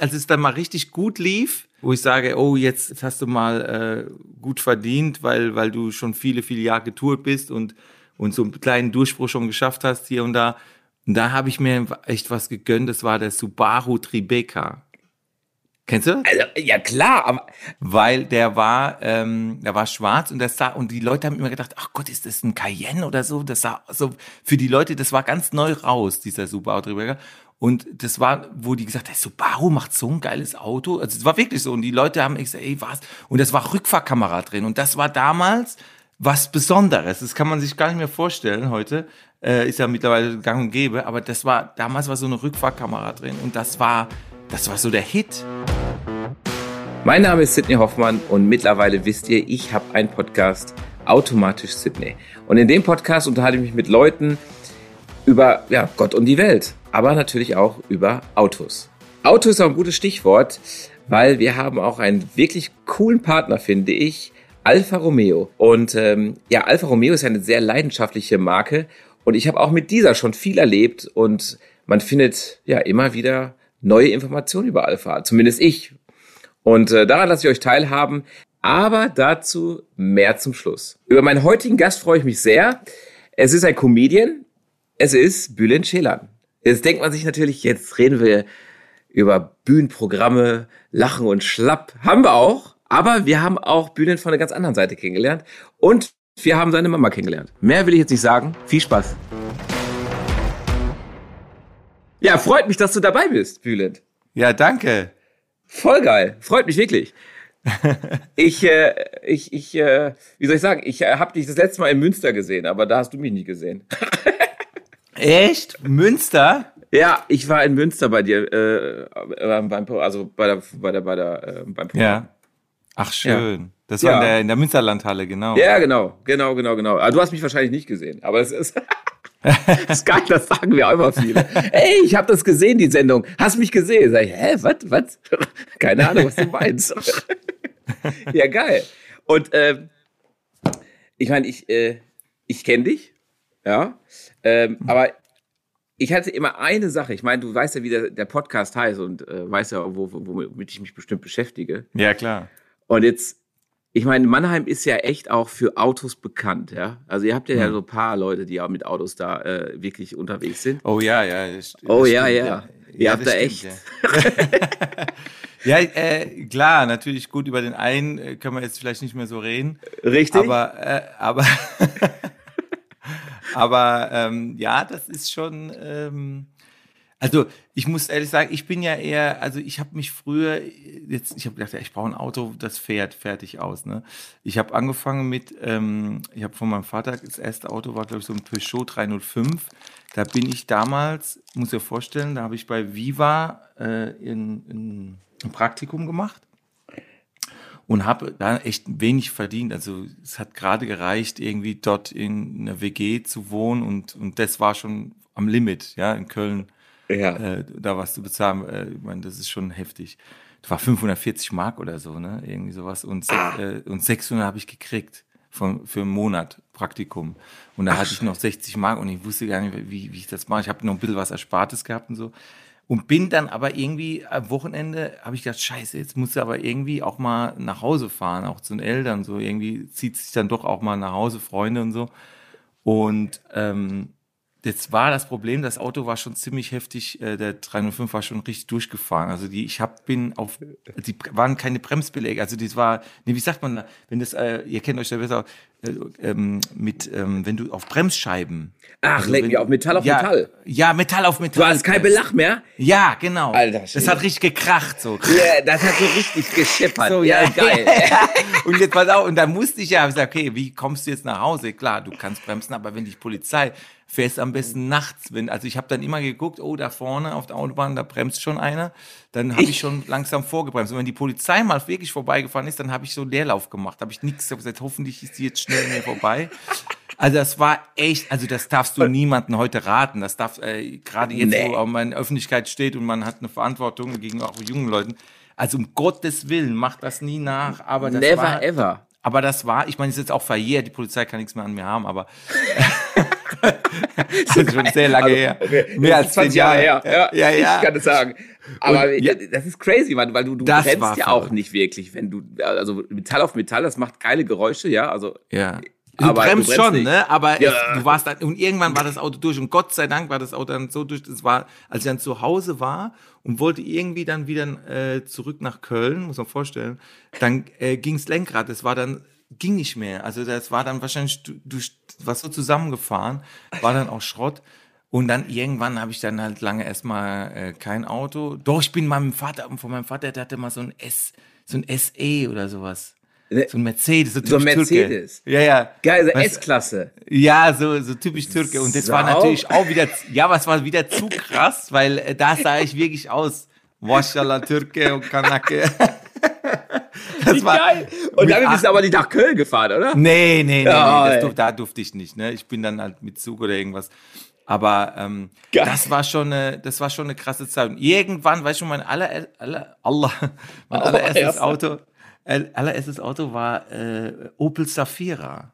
richtig, als es dann mal richtig gut lief, wo ich sage, oh, jetzt hast du mal äh, gut verdient, weil, weil du schon viele, viele Jahre getourt bist und, und so einen kleinen Durchbruch schon geschafft hast hier und da. Und da habe ich mir echt was gegönnt, das war der Subaru Tribeca. Kennst du? Also, ja klar, aber weil der war, ähm, der war schwarz und das sah und die Leute haben immer gedacht, ach Gott, ist das ein Cayenne oder so? Das sah so für die Leute, das war ganz neu raus, dieser Subaru Tribeca. Und das war, wo die gesagt haben, Subaru macht so ein geiles Auto. Also es war wirklich so. Und die Leute haben gesagt, ey, was? Und das war Rückfahrkamera drin. Und das war damals was Besonderes. Das kann man sich gar nicht mehr vorstellen heute. Äh, ist ja mittlerweile gang und gäbe. Aber das war, damals war so eine Rückfahrkamera drin. Und das war, das war so der Hit. Mein Name ist Sidney Hoffmann und mittlerweile wisst ihr, ich habe einen Podcast, Automatisch Sidney. Und in dem Podcast unterhalte ich mich mit Leuten über ja, Gott und die Welt, aber natürlich auch über Autos. Auto ist auch ein gutes Stichwort, weil wir haben auch einen wirklich coolen Partner, finde ich, Alfa Romeo. Und ähm, ja, Alfa Romeo ist eine sehr leidenschaftliche Marke und ich habe auch mit dieser schon viel erlebt und man findet ja immer wieder neue Informationen über Alfa, zumindest ich, und äh, daran lasse ich euch teilhaben. Aber dazu mehr zum Schluss. Über meinen heutigen Gast freue ich mich sehr. Es ist ein Comedian. Es ist Bülent Ceylan. Jetzt denkt man sich natürlich, jetzt reden wir über Bühnenprogramme, Lachen und Schlapp. Haben wir auch. Aber wir haben auch Bülent von einer ganz anderen Seite kennengelernt. Und wir haben seine Mama kennengelernt. Mehr will ich jetzt nicht sagen. Viel Spaß. Ja, freut mich, dass du dabei bist, Bülent. Ja, danke. Voll geil. Freut mich wirklich. ich, äh, ich, ich, äh, wie soll ich sagen, ich äh, habe dich das letzte Mal in Münster gesehen, aber da hast du mich nie gesehen. Echt? Münster? Ja, ich war in Münster bei dir, äh, beim, also bei der, bei der, bei der, äh, beim Programm. Ja. Ach schön. Ja. Das war ja. in, der, in der Münsterlandhalle, genau. Ja, genau, genau, genau, genau. Aber du hast mich wahrscheinlich nicht gesehen, aber es ist. das ist geil, das sagen wir auch immer viele. Ey, ich habe das gesehen, die Sendung. Hast mich gesehen? Sag ich, hä, was, was? Keine Ahnung, was du meinst. ja, geil. Und äh, ich meine, ich, äh, ich kenne dich, ja, ähm, mhm. aber ich hatte immer eine Sache. Ich meine, du weißt ja, wie der, der Podcast heißt und äh, weißt ja, wo, womit ich mich bestimmt beschäftige. Ja, klar. Und jetzt ich meine, Mannheim ist ja echt auch für Autos bekannt, ja. Also ihr habt ja, mhm. ja so ein paar Leute, die auch mit Autos da äh, wirklich unterwegs sind. Oh ja, ja. Das, das oh ja, ja, ja. Ihr ja, habt da echt. Ja, ja äh, klar, natürlich gut, über den einen äh, können wir jetzt vielleicht nicht mehr so reden. Richtig. Aber, äh, aber, aber ähm, ja, das ist schon. Ähm, also ich muss ehrlich sagen, ich bin ja eher, also ich habe mich früher jetzt, ich habe gedacht, ja, ich brauche ein Auto, das fährt fertig aus. Ne? Ich habe angefangen mit, ähm, ich habe von meinem Vater das erste Auto war glaube ich so ein Peugeot 305. Da bin ich damals, muss ich vorstellen, da habe ich bei Viva äh, in, in, ein Praktikum gemacht und habe da echt wenig verdient. Also es hat gerade gereicht, irgendwie dort in einer WG zu wohnen und und das war schon am Limit, ja in Köln ja. äh, da was zu bezahlen. Äh, ich meine, das ist schon heftig. Das war 540 Mark oder so, ne? Irgendwie sowas. Und, ah. äh, und 600 habe ich gekriegt von, für einen Monat Praktikum. Und da Ach. hatte ich noch 60 Mark und ich wusste gar nicht, wie, wie ich das mache. Ich habe noch ein bisschen was Erspartes gehabt und so. Und bin dann aber irgendwie am Wochenende, habe ich gedacht, scheiße, jetzt musst du aber irgendwie auch mal nach Hause fahren, auch zu den Eltern. So irgendwie zieht sich dann doch auch mal nach Hause, Freunde und so. Und ähm, Jetzt war das Problem, das Auto war schon ziemlich heftig, äh, der 305 war schon richtig durchgefahren. Also die, ich hab, bin auf, die waren keine Bremsbeläge. Also das war, nee, wie sagt man, wenn das, äh, ihr kennt euch da besser, äh, ähm, mit, ähm, wenn du auf Bremsscheiben. Ach, also, leck mich auf Metall auf ja, Metall. Ja, Metall auf Metall. Du hast kein Belach mehr? Ja, genau. Alter, das hat richtig gekracht so. Ja, das hat so richtig geschippert. So, ja, geil. und jetzt pass auf, und dann musste ich ja, ich sag, okay, wie kommst du jetzt nach Hause? Klar, du kannst bremsen, aber wenn dich Polizei fährst am besten nachts. Wenn, also ich habe dann immer geguckt, oh, da vorne auf der Autobahn, da bremst schon einer. Dann habe ich schon langsam vorgebremst. Und wenn die Polizei mal wirklich vorbeigefahren ist, dann habe ich so Leerlauf gemacht. habe ich nichts gesagt, hoffentlich ist die jetzt schnell mir vorbei. Also das war echt, also das darfst du niemanden heute raten. Das darf äh, gerade jetzt, nee. wo man in der Öffentlichkeit steht und man hat eine Verantwortung gegenüber auch jungen Leuten. Also um Gottes Willen, macht das nie nach. Aber das Never war, ever. Aber das war, ich meine, es ist jetzt auch verjährt, die Polizei kann nichts mehr an mir haben, aber das ist schon sehr lange also, her. Okay. Mehr als 20 Jahre her. Ja, ja, ja. Ich kann es sagen. Aber Und, ja, das ist crazy, Mann, weil du, du Das brennst ja auch nicht wirklich, wenn du, also Metall auf Metall, das macht geile Geräusche, ja, also. ja. Du Aber du bremst bremst schon, nicht. ne? Aber Ja. es, du warst dann, und irgendwann war das Auto durch und Gott sei Dank war das Auto dann so durch. Das war, als ich dann zu Hause war und wollte irgendwie dann wieder äh, zurück nach Köln, muss man vorstellen, dann äh, ging's Lenkrad. Das war dann ging nicht mehr. Also das war dann wahrscheinlich du, du was so zusammengefahren, war dann auch Schrott. Und dann irgendwann habe ich dann halt lange erstmal äh, kein Auto. Doch, ich bin meinem Vater, von meinem Vater, der hatte mal so ein S, so ein SE oder sowas. So ein Mercedes, so So ein typisch Türke. Mercedes. Ja, ja. Geil, so S-Klasse. Ja, so, so typisch Türke. Und das war Sau. natürlich auch wieder, ja, es war wieder zu krass, weil äh, da sah ich wirklich aus. Maschallah, Türke und Kanake. Das war, Geil. Und mit damit bist du aber nicht nach Köln gefahren, oder? Nee, nee, nee, Ja, nee durf, da durfte ich nicht. Ne? Ich bin dann halt mit Zug oder irgendwas. Aber ähm, Geil. das war schon eine, das war schon eine krasse Zeit. Und irgendwann, weißt du, mein aller, aller, Allah, mein Oh, allererstes erster. Auto, allererstes Auto war äh, Opel Safira.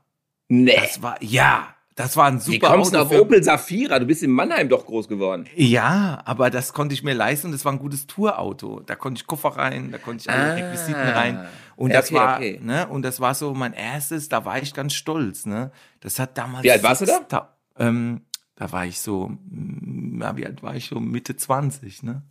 Nee. Das war, ja, das war ein super Wie kommst du Auto auf für- Opel Safira? Du bist in Mannheim doch groß geworden. Ja, aber das konnte ich mir leisten und das war ein gutes Tourauto. Da konnte ich Koffer rein, da konnte ich alle Ah. Requisiten rein. Und Ja, das okay, war, okay. ne, und das war so mein erstes, da war ich ganz stolz, ne. Das hat damals. Wie alt warst du da? 6000 Ähm, da war ich so, mm, ja, wie alt war ich so? Mitte 20, ne?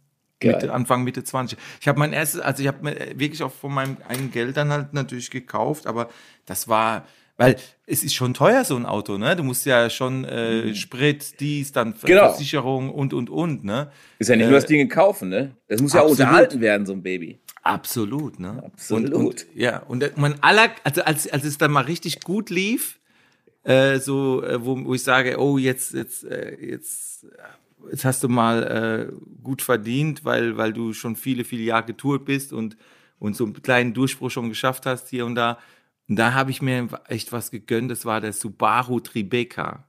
Mitte, Anfang Mitte 20. Ich habe mein erstes, also ich habe mir wirklich auch von meinem eigenen Geld dann halt natürlich gekauft, aber das war, weil es ist schon teuer, so ein Auto, ne? Du musst ja schon äh, Sprit, dies, dann Mhm. Genau. Versicherung und, und, und, ne? Ist ja nicht nur das Ding kaufen, ne? Das muss ja auch absolut. unterhalten werden, so ein Baby. Absolut, ne? Absolut. Und, und, ja, und mein aller, also als, als es dann mal richtig gut lief, äh, so, äh, wo, wo ich sage, oh, jetzt, jetzt, äh, jetzt, äh, jetzt hast du mal äh, gut verdient, weil, weil du schon viele, viele Jahre getourt bist und, und so einen kleinen Durchbruch schon geschafft hast hier und da. Und da habe ich mir echt was gegönnt, das war der Subaru Tribeca.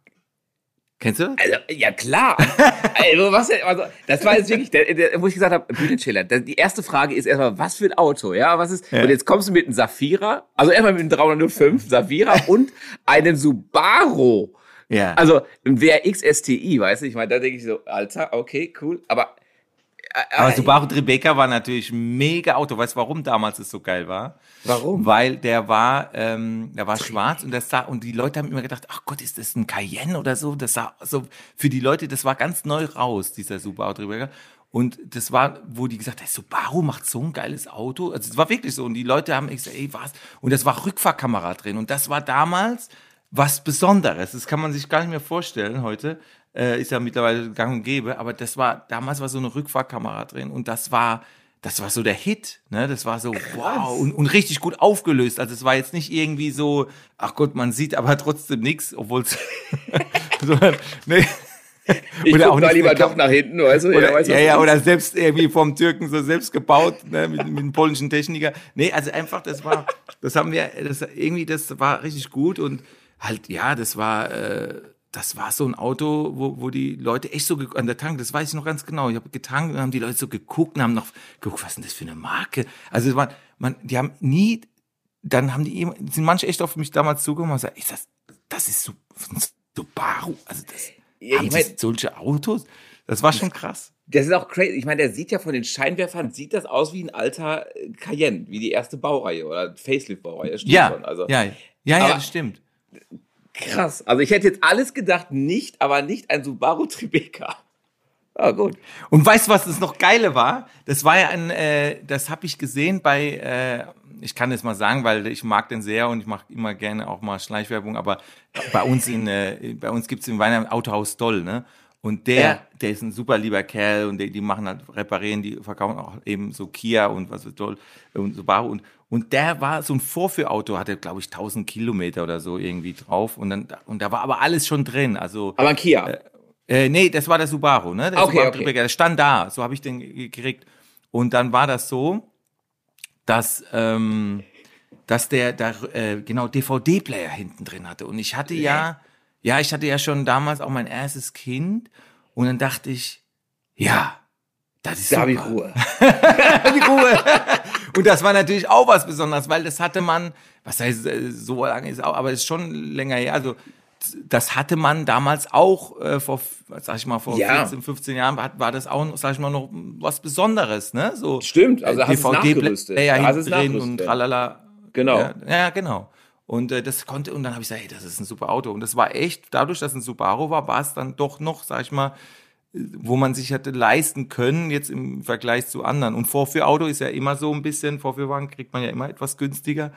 Kennst du? Also, ja klar. also, was, also, das war jetzt wirklich, der, der, wo ich gesagt habe, Bühnenschiller, die erste Frage ist erstmal, was für ein Auto, ja, was ist, Ja. und jetzt kommst du mit einem Safira, also erstmal mit einem 305 Safira und einem Subaru. Ja. Also, ein WRX STI, weißt du, ich meine, da denke ich so, Alter, okay, cool, aber, Aber äh, Subaru Tribeca war natürlich ein mega Auto. Weißt du, warum damals es so geil war? Warum? Weil der war, ähm, der war schwarz und das sah, und die Leute haben immer gedacht, ach Gott, ist das ein Cayenne oder so? Das sah so, für die Leute, das war ganz neu raus, dieser Subaru Tribeca. Und das war, wo die gesagt haben, Subaru macht so ein geiles Auto. Also es war wirklich so. Und die Leute haben gesagt, ey, was? Und das war Rückfahrkamera drin. Und das war damals was Besonderes. Das kann man sich gar nicht mehr vorstellen heute. Äh, ist ja mittlerweile gang und gäbe. Aber das war, damals war so eine Rückfahrkamera drin. Und das war, das war so der Hit. Ne? Das war so, wow. Und, und richtig gut aufgelöst. Also es war jetzt nicht irgendwie so, ach Gott, man sieht aber trotzdem nichts, obwohl es. sondern, nee. ich Oder auch guck da nicht lieber doch nach hinten, weißt du, oder, ja, was ja, du oder selbst irgendwie vom Türken so selbst gebaut, ne, mit, mit einem polnischen Techniker. Nee, also einfach, das war, das haben wir, das irgendwie, das war richtig gut und halt, ja, das war, äh, das war so ein Auto, wo, wo die Leute echt so an der Tank, das weiß ich noch ganz genau. Ich habe getankt und haben die Leute so geguckt und haben noch geguckt, was ist denn das für eine Marke? Also war, man, die haben nie, dann haben die, immer- sind manche echt auf mich damals zugekommen und gesagt, ist das, das ist so, Subaru, also das, Ja, haben ich mein- solche Autos? Das war schon krass. Das ist auch crazy. Ich meine, der sieht ja von den Scheinwerfern, sieht das aus wie ein alter äh, Cayenne, wie die erste Baureihe oder Facelift-Baureihe. Ja, schon. Also, ja, ja, ja, Aber- das stimmt. Krass. Also ich hätte jetzt alles gedacht, nicht, aber nicht ein Subaru Tribeca. Ah, gut. Und weißt du, was das noch geile war? Das war ja ein, äh, das habe ich gesehen bei, äh, ich kann das mal sagen, weil ich mag den sehr und ich mache immer gerne auch mal Schleichwerbung, aber bei uns in, äh, bei uns gibt's in Weihnachten Autohaus Doll, ne? Und der, Ja. der ist ein super lieber Kerl und die, die machen halt, reparieren, die verkaufen auch eben so Kia und was ist toll und Subaru und, und der war so ein Vorführauto, hatte glaube ich 1000 Kilometer oder so irgendwie drauf und dann, und da war aber alles schon drin, also. Aber ein Kia. Äh, nee, das war der Subaru, ne? Der Okay, Subaru okay. Tribeca, der stand da, so habe ich den ge- gekriegt. Und dann war das so, dass, ähm, dass der da äh, genau DVD-Player hinten drin hatte. Und ich hatte ja, ja, ich hatte ja schon damals auch mein erstes Kind. Und dann dachte ich, ja, das ist da habe ich. Ruhe. die Ruhe. Und das war natürlich auch was Besonderes, weil das hatte man, was heißt, äh, so lange ist auch, aber es ist schon länger her, also das hatte man damals auch äh, vor, sag ich mal, vor Ja. 14, 15 Jahren war, war das auch, sag ich mal, noch was Besonderes, ne? So Stimmt, also äh, hast du es nachgerüstet. ja, drin nachgerüstet. und tralala. Genau. Ja, ja genau. Und äh, das konnte, und dann habe ich gesagt, hey, das ist ein super Auto. Und das war echt, dadurch, dass es ein Subaru war, war es dann doch noch, sag ich mal, wo man sich hätte leisten können, jetzt im Vergleich zu anderen. Und Vorführauto ist ja immer so ein bisschen, Vorführwagen kriegt man ja immer etwas günstiger.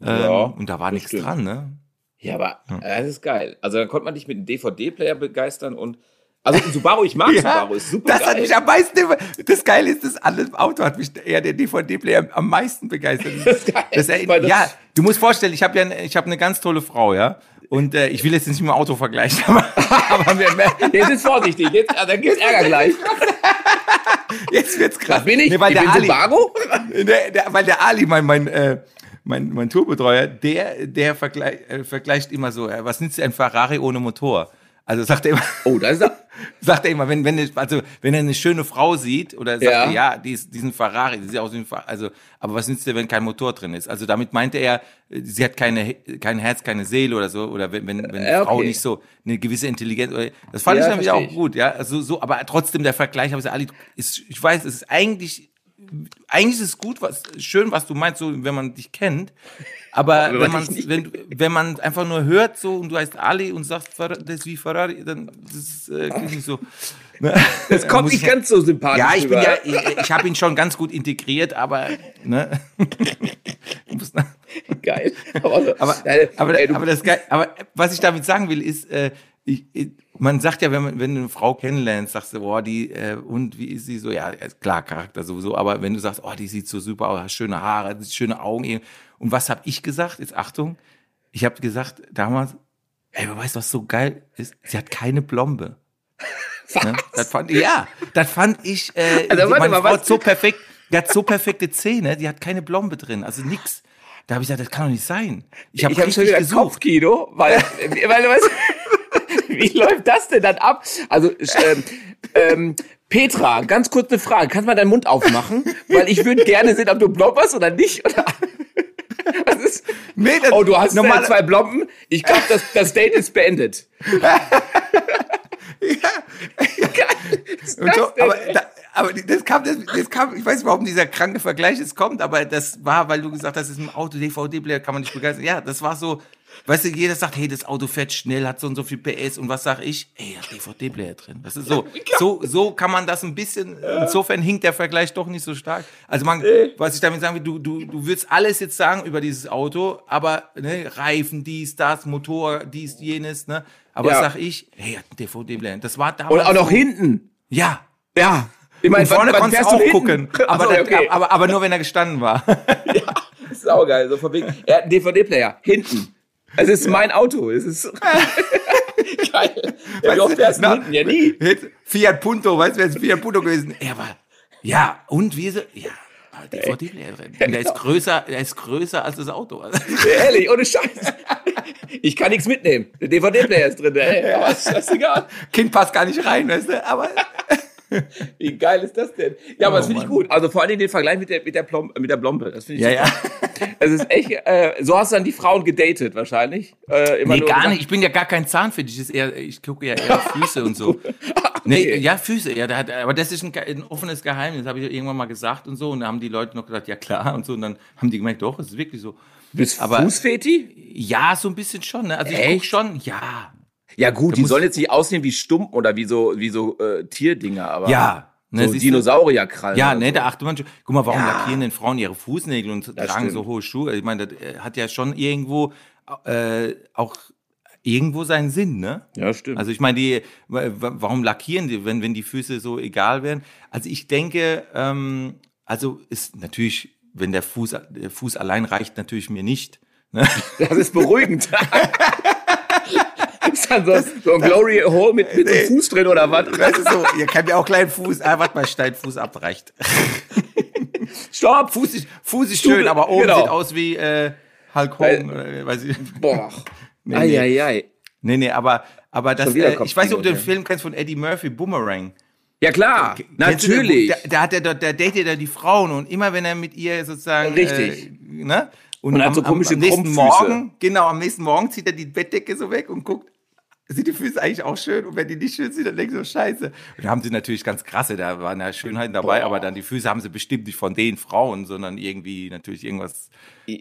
Ähm, Ja, und da war nichts stimmt. dran, ne? Ja, aber äh, das ist geil. Also dann konnte man dich mit einem DVD-Player begeistern und also ein Subaru, ich mag Subaru, ist super das hat geil. mich am meisten, das Geile ist, das alle Auto hat mich eher der DVD-Player am meisten begeistert. Das ist geil, Das, das- ja, du musst vorstellen, ich habe ja, eine- ich habe eine ganz tolle Frau, ja. Und äh, ich will jetzt nicht mit dem Auto vergleichen, aber, aber wir, Jetzt ist vorsichtig, jetzt, ah, dann gibt's Ärger gleich. jetzt wird's krass. Was bin ich? Nee, weil ich der bin Ali, der, der, weil der Ali, mein, mein, äh, mein, mein Tourbetreuer, der, der vergleich, äh, vergleicht immer so, äh, was nützt ein Ferrari ohne Motor? Also sagt er immer, Oh, da ist er. sagt er immer, wenn, wenn, also, wenn er eine schöne Frau sieht oder sagt Ja. er, ja, die ist, diesen Ferrari, die sieht aus wie ein Fer- also, aber was nützt dir, wenn kein Motor drin ist? Also damit meinte er, sie hat keine, kein Herz, keine Seele oder so, oder wenn, wenn, wenn die Ja, Frau okay. nicht so eine gewisse Intelligenz, oder, das fand Ja, ich wieder auch gut, ja, also so, aber trotzdem der Vergleich, Ali, ist, ich weiß, es ist eigentlich, eigentlich ist es gut, was, schön, was du meinst, so, wenn man dich kennt, aber Wenn man wenn, wenn man einfach nur hört so und du heißt Ali und sagst, das ist wie Ferrari, dann das ist, äh, klingt nicht so. Ne? Das kommt nicht ich- ganz so sympathisch Ja, ich bin rüber. ja, ich, ich habe ihn schon ganz gut integriert, aber ne. Geil. Aber, aber, aber, ey, aber, das, aber was ich damit sagen will, ist, äh, ich, ich, man sagt ja, wenn, man, wenn du eine Frau kennenlernst, sagst du, boah, die, äh, und wie ist sie so? Ja, klar, Charakter sowieso, aber wenn du sagst, oh, die sieht so super aus, hat schöne Haare, schöne Augen. Und was habe ich gesagt? Jetzt Achtung, ich habe gesagt damals, ey, aber weißt du, was so geil ist? Sie hat keine Blombe. Ne? Das fand, ja, das fand ich, äh, Also, meine mal, Frau was- hat so perfekt, die hat so perfekte Zähne, die hat keine Blombe drin, also nix. Da habe ich gesagt, das kann doch nicht sein. Ich habe ich habe schon wieder gesucht. Kopfkino, weil, weil du weißt, wie läuft das denn dann ab? Also, ähm, ähm, Petra, ganz kurz eine Frage. Kannst du mal deinen Mund aufmachen? Weil ich würde gerne sehen, ob du blobberst oder nicht. Oder? Was ist? Nee, das- Oh, du hast normal- zwei Blomben. Ich glaube, das, das Date ist beendet. Und so, das denn, aber, da, aber das kam, das, das kam, ich weiß nicht, warum dieser kranke Vergleich jetzt kommt, aber das war, weil du gesagt hast, das ist ein Auto, DVD-Player, kann man nicht begeistern. Ja, das war so, weißt du, jeder sagt, hey, das Auto fährt schnell, hat so und so viel PS und was sag ich? Ey, hat DVD-Player drin. Das ist so, so, so kann man das ein bisschen, insofern hinkt der Vergleich doch nicht so stark. Also man, was ich damit sagen will, du, du, du würdest alles jetzt sagen über dieses Auto, aber, ne, Reifen, dies, das, Motor, dies, jenes, ne, aber Ja. sag ich, hey, hat ein DVD-Player. Das war damals Und auch noch so, hinten. ja. Ja. Ich meine, vorne wann- konntest du auch hinten? gucken. Aber, so, okay. aber, aber nur, wenn er gestanden war. Saugeil, so von wegen. Er hat einen DVD-Player. Hinten. Es ist mein Auto. Es ist geil. Ja, wie oft fährst du Na, hinten? Ja, nie. Fiat Punto, weißt du, wäre es Fiat Punto gewesen. Er war, ja, und wie so, ja, aber DVD-Player drin. Und der ist größer, der ist größer als das Auto. Ehrlich, ohne Scheiß. Ich kann nichts mitnehmen. Der DVD-Player ist drin. Ey, aber ist das egal. Kind passt gar nicht rein, weißt du, aber. Wie geil ist das denn? Ja, aber Oh, das finde ich gut. Also vor allem den Vergleich mit der, mit der, Plom mit der Blombe. Das finde ich Ja, ja. Es ist echt, äh, so hast du dann die Frauen gedatet wahrscheinlich. Äh, immer Nee, nur gar gesagt, nicht. Ich bin ja gar kein Zahnfetisch. Ich, ist eher, ich gucke ja eher auf Füße und so. Nee, ja, Füße. Ja, da hat, aber das ist ein, ein offenes Geheimnis. habe ich irgendwann mal gesagt und so. Und da haben die Leute noch gesagt, ja klar und so. Und dann haben die gemerkt, doch, es ist wirklich so. Bist aber- Fußfeti? Ja, so ein bisschen schon. Ne? Also ich guck Echt? schon, ja. Ja gut, die muss- sollen jetzt nicht aussehen wie Stumpen oder wie so, wie so äh, Tierdinger, aber Ja. Ne, so? Dinosaurierkrallen. Ja, ne, so. da achtet man schon. Guck mal, warum Ja. lackieren denn Frauen ihre Fußnägel und Das tragen stimmt. so hohe Schuhe? Ich meine, das äh, hat ja schon irgendwo äh, auch irgendwo seinen Sinn, ne? Ja, stimmt. Also ich meine, die, wa- wa- warum lackieren die, wenn, wenn die Füße so egal wären? Also ich denke, ähm, also ist natürlich, wenn der Fuß, der Fuß allein reicht natürlich mir nicht. Ne? Das ist beruhigend. ist dann so, so ein Glory Hole mit, mit einem Fuß drin oder was? Weißt du so, ihr kennt ja auch kleinen Fuß, ah, warte mal, steil, Fuß abreicht. Stopp! Fuß ist, Fuß ist schön, aber oben genau. sieht aus wie äh, Hulk Hogan, oder, weiß ich. Boah. Nee, Nee, nee. Eieiei. Nee, nee, aber, aber das, äh, ich weiß nicht, ob du den Film kennst von Eddie Murphy, Boomerang. Ja klar, Kennst du den? natürlich. Da, da hat er, da, da datet er die Frauen und immer wenn er mit ihr sozusagen. Richtig. Äh, ne? Und hat so komische am nächsten Krummfüße. Morgen, genau, am nächsten Morgen zieht er die Bettdecke so weg und guckt, sind die Füße eigentlich auch schön und wenn die nicht schön sind, dann denkst du, scheiße. Und da haben sie natürlich ganz krasse, da waren ja Schönheiten dabei, Boah. aber dann die Füße haben sie bestimmt nicht von den Frauen, sondern irgendwie natürlich irgendwas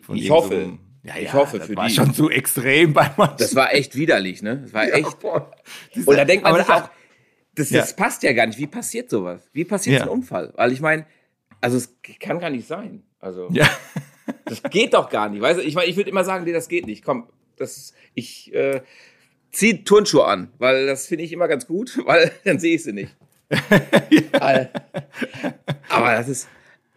von Ich hoffe. Ja, ich ja, hoffe das für war die. schon zu extrem bei manchen. Das war echt widerlich, ne? Das war ja, echt. Boah. Und da denkt man sich auch, das, das ja. passt ja gar nicht. Wie passiert sowas? Wie passiert so ein Unfall? Weil ich meine, also es kann gar nicht sein. Also ja. das geht doch gar nicht. Weißt du, ich meine, ich würde immer sagen, nee, das geht nicht. Komm, das ich äh, zieh Turnschuhe an, weil das finde ich immer ganz gut, weil dann sehe ich sie nicht. ja. Aber das ist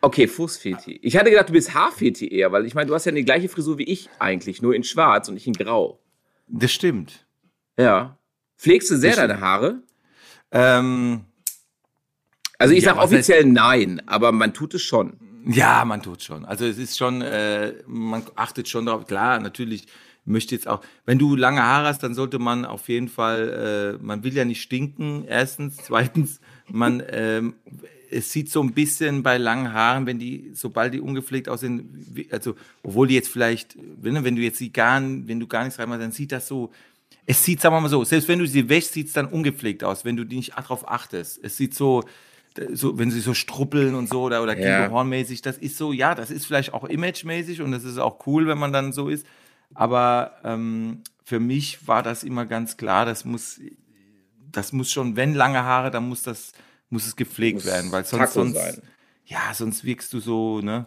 okay, Fußfeti. Ich hatte gedacht, du bist Haarfeti eher, weil ich meine, du hast ja die gleiche Frisur wie ich eigentlich, nur in schwarz und nicht in grau. Das stimmt. Ja. Pflegst du sehr deine Haare? Ähm, also ich ja, sage offiziell nein, aber man tut es schon. Ja, man tut schon. Also es ist schon, äh, man achtet schon darauf. Klar, natürlich möchte jetzt auch, wenn du lange Haare hast, dann sollte man auf jeden Fall, äh, man will ja nicht stinken, erstens. Zweitens, man, ähm, es sieht so ein bisschen bei langen Haaren, wenn die, sobald die ungepflegt aussehen, also, obwohl die jetzt vielleicht, wenn, wenn du jetzt sie gar, wenn du gar nichts reinmachst, dann sieht das so, es sieht, sagen wir mal so, selbst wenn du sie wäschst, sieht es dann ungepflegt aus, wenn du die nicht darauf achtest. Es sieht so, so, wenn sie so struppeln und so oder, oder ja. Hornmäßig, das ist so, ja, das ist vielleicht auch imagemäßig und das ist auch cool, wenn man dann so ist. Aber ähm, für mich war das immer ganz klar, das muss, das muss schon, wenn lange Haare, dann muss das, muss es gepflegt muss werden, weil sonst, sonst ja, sonst wirkst du so, ne?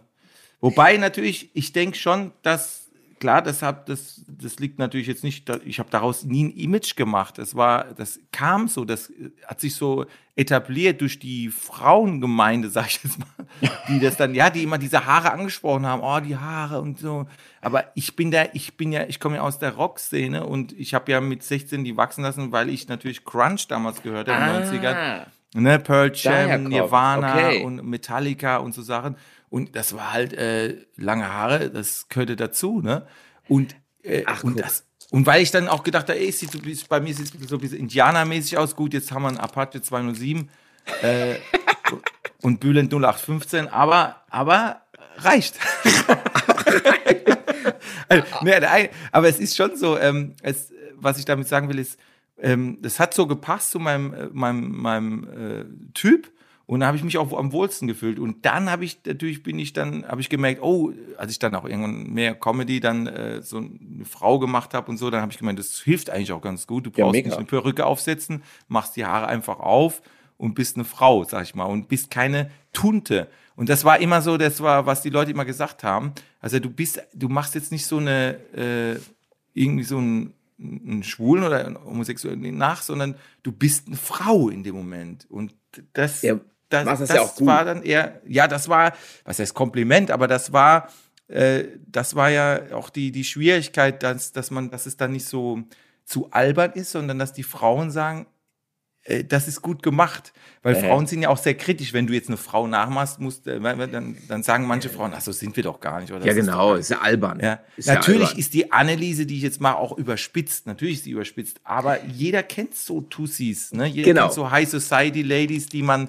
Wobei natürlich, ich denke schon, dass klar, deshalb, das, das liegt natürlich jetzt nicht, ich habe daraus nie ein Image gemacht. Das war, das kam so, das hat sich so etabliert durch die Frauengemeinde, sag ich jetzt mal, die das dann, ja, die immer diese Haare angesprochen haben, oh, die Haare und so. Aber ich bin da, ich bin ja, ich komme ja aus der Rockszene und ich habe ja mit 16 die wachsen lassen, weil ich natürlich Crunch damals gehört habe, in den 90ern. Ah. Ne, Pearl Jam, Nirvana okay. und Metallica und so Sachen. Und das war halt äh, lange Haare, das gehörte dazu, ne? Und, äh, Ach, und das. Und weil ich dann auch gedacht habe, ey, sieht so, bei mir sieht es so ein bisschen Indianermäßig aus. Gut, jetzt haben wir ein Apache 207 äh, und Bülent 0815, aber, aber reicht. also, ne, aber es ist schon so, ähm, es, was ich damit sagen will, ist, ähm, das hat so gepasst zu meinem, äh, meinem, meinem äh, Typ. Und da habe ich mich auch am wohlsten gefühlt. Und dann habe ich, natürlich bin ich dann, habe ich gemerkt, oh, als ich dann auch irgendwann mehr Comedy dann äh, so eine Frau gemacht habe und so, dann habe ich gemeint, das hilft eigentlich auch ganz gut. Du brauchst ja, nicht eine Perücke aufsetzen, machst die Haare einfach auf und bist eine Frau, sag ich mal, und bist keine Tunte. Und das war immer so, das war, was die Leute immer gesagt haben. Also du bist, du machst jetzt nicht so eine, äh, irgendwie so ein einen Schwulen oder einen Homosexuellen nach, sondern du bist eine Frau in dem Moment. Und das, ja, das, das, das ja auch gut. war dann eher, ja, das war, was heißt Kompliment, aber das war, äh, das war ja auch die, die Schwierigkeit, dass, dass man, dass es dann nicht so zu albern ist, sondern dass die Frauen sagen, äh, das ist gut gemacht. Weil äh. Frauen sind ja auch sehr kritisch. Wenn du jetzt eine Frau nachmachst, musst, äh, dann, dann sagen manche Frauen, ach so sind wir doch gar nicht. Oder ja, genau, ist, ist ja albern. Ja. Ist Natürlich ja albern. ist die Anneliese, die ich jetzt mal auch überspitzt. Natürlich ist sie überspitzt. Aber jeder kennt so Tussis. Ne? Jeder genau. kennt so High Society Ladies, die man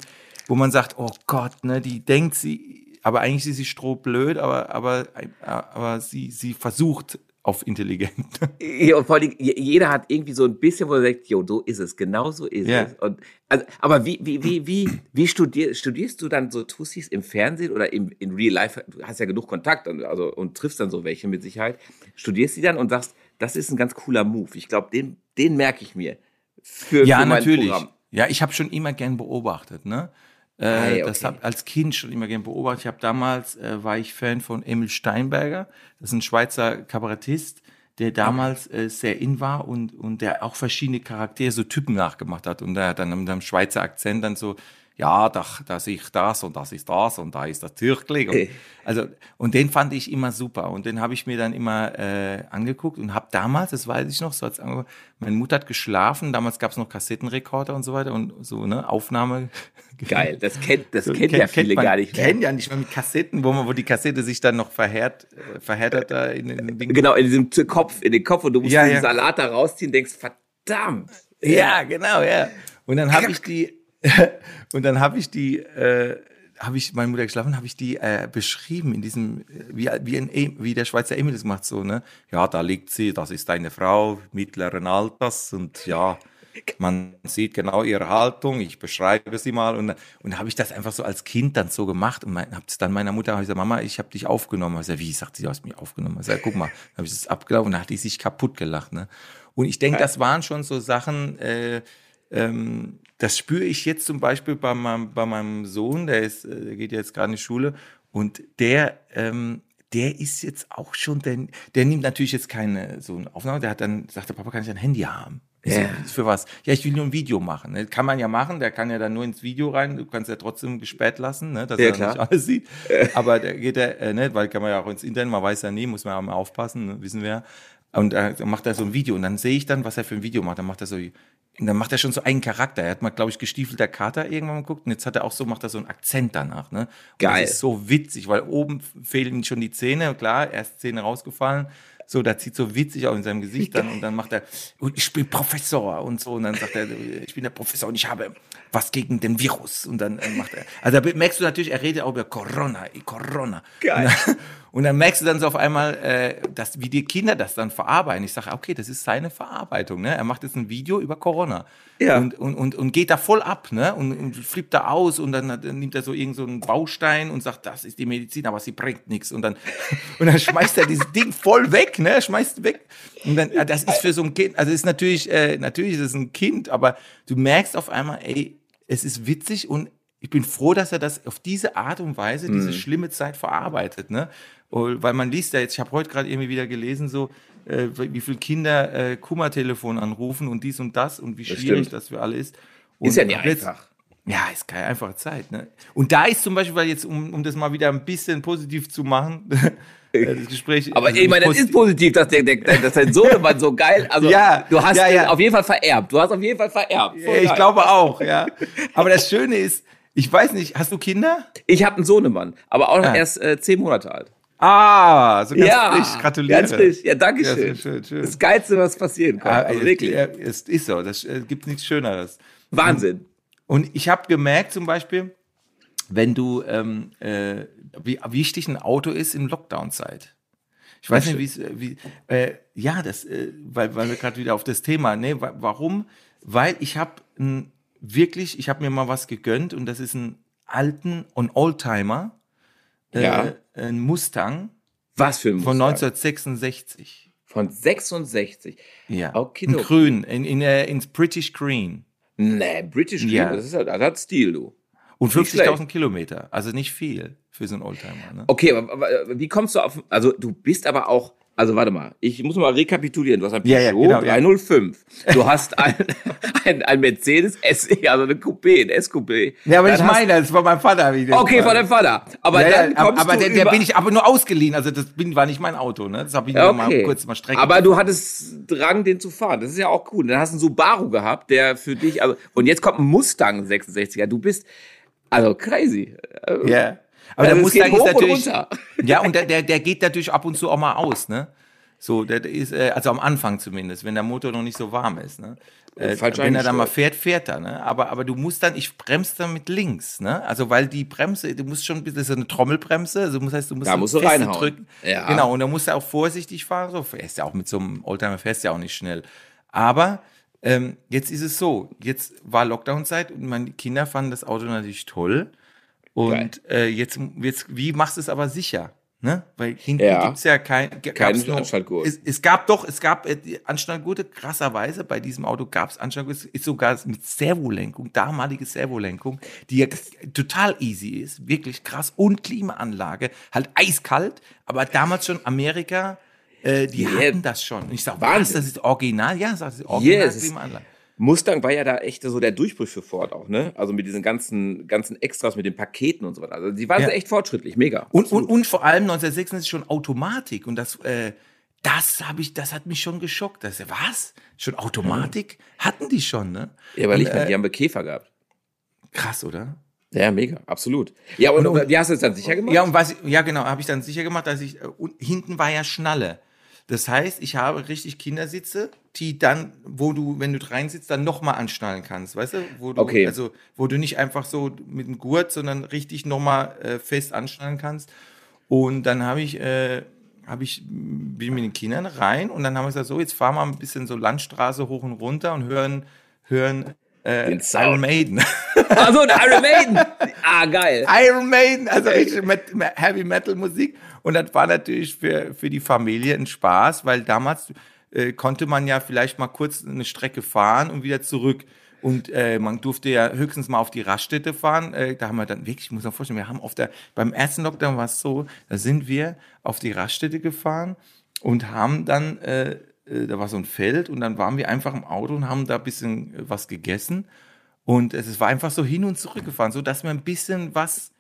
wo man sagt, oh Gott, ne, die denkt sie, aber eigentlich ist sie strohblöd, aber, aber, aber sie, sie versucht auf intelligent. Ja, und vor allem, jeder hat irgendwie so ein bisschen, wo er sagt, jo, so ist es, genau so ist ja. es. Und, also, aber wie, wie, wie, wie, wie studierst, studierst du dann so Tussis im Fernsehen oder im, in Real Life? Du hast ja genug Kontakt und, also, und triffst dann so welche mit Sicherheit. Studierst sie dann und sagst, das ist ein ganz cooler Move. Ich glaube, den, den merke ich mir. Für, ja, für natürlich. Programm. Ja, ich habe schon immer gern beobachtet, ne? Äh, okay. Das habe als Kind schon immer gerne beobachtet. Ich habe damals äh, war ich Fan von Emil Steinberger. Das ist ein Schweizer Kabarettist, der damals äh, sehr in war und und der auch verschiedene Charaktere, so Typen nachgemacht hat und der hat dann mit einem Schweizer Akzent dann so ja, da, sehe ich das und das ist das und da ist das Türkli. Und, also, und den fand ich immer super. Und den habe ich mir dann immer äh, angeguckt und habe damals, das weiß ich noch, so als meine Mutter hat geschlafen, damals gab es noch Kassettenrekorder und so weiter und so, ne, Aufnahme. Geil, das kennt, das so, kennt, ja viele man, gar nicht mehr. Kennen ja nicht mehr mit Kassetten, wo man, wo die Kassette sich dann noch verhärt, äh, verhärtet da in, in den Genau, in diesem Kopf, in den Kopf und du musst ja, den ja. Salat da rausziehen, denkst, verdammt. Ja, genau, ja. Und dann habe ich die und dann habe ich die, äh, habe ich meine Mutter geschlafen, habe ich die äh, beschrieben in diesem, wie, wie, ein, wie der Schweizer Emil das macht, so, ne? Ja, da liegt sie, das ist eine Frau mittleren Alters und ja, man sieht genau ihre Haltung, ich beschreibe sie mal und, und habe ich das einfach so als Kind dann so gemacht und habe es dann meiner Mutter gesagt, Mama, ich habe dich aufgenommen. Ich sag, wie, sagt sie, du hast mich aufgenommen. Ich sag, guck mal, habe ich das abgelaufen und dann hat die sich kaputt gelacht. Ne? Und ich denke, das waren schon so Sachen, äh, ähm, das spüre ich jetzt zum Beispiel bei meinem, bei meinem Sohn, der, ist, äh, der geht jetzt gerade in die Schule und der, ähm, der ist jetzt auch schon, der, der nimmt natürlich jetzt keine so eine Aufnahme, der hat dann, sagt der Papa, kann ich ein Handy haben? Ja. So, für was? Ja, ich will nur ein Video machen. Ne? Kann man ja machen, der kann ja dann nur ins Video rein, du kannst ja trotzdem gesperrt lassen, ne? dass ja, er klar. nicht alles sieht. Aber der geht er, äh, ne? weil kann man ja auch ins Internet, man weiß ja nie, muss man ja mal aufpassen, ne? wissen wir. Und äh, dann macht er so ein Video und dann sehe ich dann, was er für ein Video macht. Dann macht er so, und dann macht er schon so einen Charakter. Er hat mal, glaube ich, gestiefelter Kater irgendwann geguckt und jetzt hat er auch so, macht er so einen Akzent danach. Ne? Und Geil. Das ist so witzig, weil oben fehlen ihm schon die Zähne, klar, erst Zähne rausgefallen. So, da zieht so witzig auch in seinem Gesicht dann und dann macht er, ich bin Professor und so und dann sagt er, ich bin der Professor und ich habe was gegen den Virus und dann macht er, also da merkst du natürlich, er redet auch über Corona, Corona. Geil. Und dann, und dann merkst du dann so auf einmal, äh, dass, wie die Kinder das dann verarbeiten. Ich sage, okay, das ist seine Verarbeitung. Ne? Er macht jetzt ein Video über Corona. Ja. Und, und, und, und geht da voll ab, ne? Und, und flippt da aus und dann, dann nimmt er so irgendeinen so Baustein und sagt, das ist die Medizin, aber sie bringt nichts. Und dann, und dann schmeißt er dieses Ding voll weg, ne? Schmeißt weg. Und dann, ja, das ist für so ein Kind, also ist natürlich, äh, natürlich ist es ein Kind, aber du merkst auf einmal, ey, es ist witzig und ich bin froh, dass er das auf diese Art und Weise, diese mhm. schlimme Zeit verarbeitet, ne? Weil man liest ja jetzt, ich habe heute gerade irgendwie wieder gelesen, so, äh, wie viele Kinder äh, Kummertelefon anrufen und dies und das und wie das schwierig stimmt. das für alle ist. Und ist ja nicht jetzt, einfach. Ja, ist keine einfache Zeit. Ne? Und da ist zum Beispiel, weil jetzt, um, um das mal wieder ein bisschen positiv zu machen, das Gespräch. Aber ich meine, das ist positiv, dass, der, der, dass dein Sohnemann so geil, also ja, du hast ja, ja. auf jeden Fall vererbt. Du hast auf jeden Fall vererbt. Ja, ich glaube auch, ja. Aber das Schöne ist, ich weiß nicht, hast du Kinder? Ich habe einen Sohnemann, aber auch noch ah. erst äh, zehn Monate alt. Ah, so ganz ja, frisch. Gratuliere. Ganz frisch. Ja, danke schön. Ja, schön, schön. Das Geilste, was passieren kann. Ah, also wirklich. Es ist so. Das äh, gibt nichts Schöneres. Wahnsinn. Und ich habe gemerkt zum Beispiel, wenn du, ähm, äh, wie wichtig ein Auto ist in Lockdown-Zeit. Ich weiß nicht, wie äh, ja, das, äh, weil, weil wir gerade wieder auf das Thema, ne, warum? Weil ich habe wirklich, ich habe mir mal was gegönnt und das ist ein alten und Oldtimer äh, ja. ein Mustang. Was für ein Mustang? Von 1966. Von 66? Ja. Okay, in grün, in, in, uh, ins British Green. Nee, British Green, ja. das, ist halt, das hat Stil, du. Und 50.000 Kilometer, also nicht viel für so einen Oldtimer. Ne? Okay, aber, aber wie kommst du auf, also du bist aber auch also warte mal, ich muss mal rekapitulieren. Du hast ein Peugeot ja, ja, genau, 305. Ja. Du hast ein, ein, ein Mercedes SE, also eine Coupé, ein S-Coupé. Ja, aber dann ich meine, das war mein Vater. Wie okay, von deinem Vater. Aber ja, dann kommst aber, aber der, der bin ich aber nur ausgeliehen. Also das bin, war nicht mein Auto. Ne? Das habe ich okay. mal kurz mal strecken. Aber du hattest Drang, den zu fahren. Das ist ja auch cool. Dann hast du einen Subaru gehabt, der für dich, also und jetzt kommt ein Mustang 66er. Du bist also crazy. Ja. Yeah. Aber also der Mustang ist natürlich. Und ja, und der, der, der geht natürlich ab und zu auch mal aus, ne? So, der ist, äh, also am Anfang zumindest, wenn der Motor noch nicht so warm ist, ne? Äh, wenn er dann mal fährt, fährt er, ne? Aber, aber du musst dann, ich bremse dann mit links, ne? Also, weil die Bremse, du musst schon ein bisschen, das ist eine Trommelbremse, also das heißt, du musst da musst du reinhauen. drücken. Ja. Genau, und da musst du auch vorsichtig fahren, so, fährst ja auch mit so einem Oldtimer, fährst ja auch nicht schnell. Aber, ähm, jetzt ist es so, jetzt war Lockdown-Zeit und meine Kinder fanden das Auto natürlich toll. Und äh, jetzt, jetzt, wie machst du es aber sicher? Ne? Weil hinten ja. gibt's ja kein, kein Anschnallgurt. Es, es, gab doch, es gab äh, Anschnallgurte, krasserweise, bei diesem Auto gab's Anschnallgurte, ist sogar mit Servolenkung, damalige Servolenkung, die ja total easy ist, wirklich krass, und Klimaanlage, halt eiskalt, aber damals schon Amerika, äh, die yeah. hatten das schon. Und ich sag, was, das ist original? Ja, das ist original yes. Klimaanlage. Mustang war ja da echt so der Durchbruch für Ford auch, ne? Also mit diesen ganzen, ganzen Extras, mit den Paketen und so weiter. Also die waren ja. echt fortschrittlich, mega. Und, und, und vor allem 1996 schon Automatik und das, äh, das habe ich, das hat mich schon geschockt. Das, was? Schon Automatik? Hatten die schon, ne? Ja, weil ich äh, die haben Käfer gehabt. Krass, oder? Ja, mega, absolut. Ja, und, und, und wie hast du es dann sicher gemacht? Ja, und was, ja genau, habe ich dann sicher gemacht, dass ich, äh, und hinten war ja Schnalle. Das heißt, ich habe richtig Kindersitze, die dann, wo du, wenn du reinsitzt, dann nochmal anschnallen kannst, weißt du? Wo du, Okay. Also, wo du nicht einfach so mit dem Gurt, sondern richtig nochmal äh, fest anschnallen kannst. Und dann habe ich, äh, habe ich, bin ich mit den Kindern rein und dann haben wir gesagt, so, jetzt fahren wir ein bisschen so Landstraße hoch und runter und hören, hören äh. Iron Maiden. Also Iron Maiden. Ah, geil. Iron Maiden, also richtig Heavy Metal Musik. Und das war natürlich für, für die Familie ein Spaß, weil damals äh, konnte man ja vielleicht mal kurz eine Strecke fahren und wieder zurück. Und äh, man durfte ja höchstens mal auf die Raststätte fahren. Äh, da haben wir dann wirklich, ich muss mir vorstellen, wir haben auf der, beim ersten Lockdown war es so, da sind wir auf die Raststätte gefahren und haben dann, äh, äh, da war so ein Feld und dann waren wir einfach im Auto und haben da ein bisschen äh, was gegessen. Und es war einfach so hin und zurück gefahren, so dass wir ein bisschen was,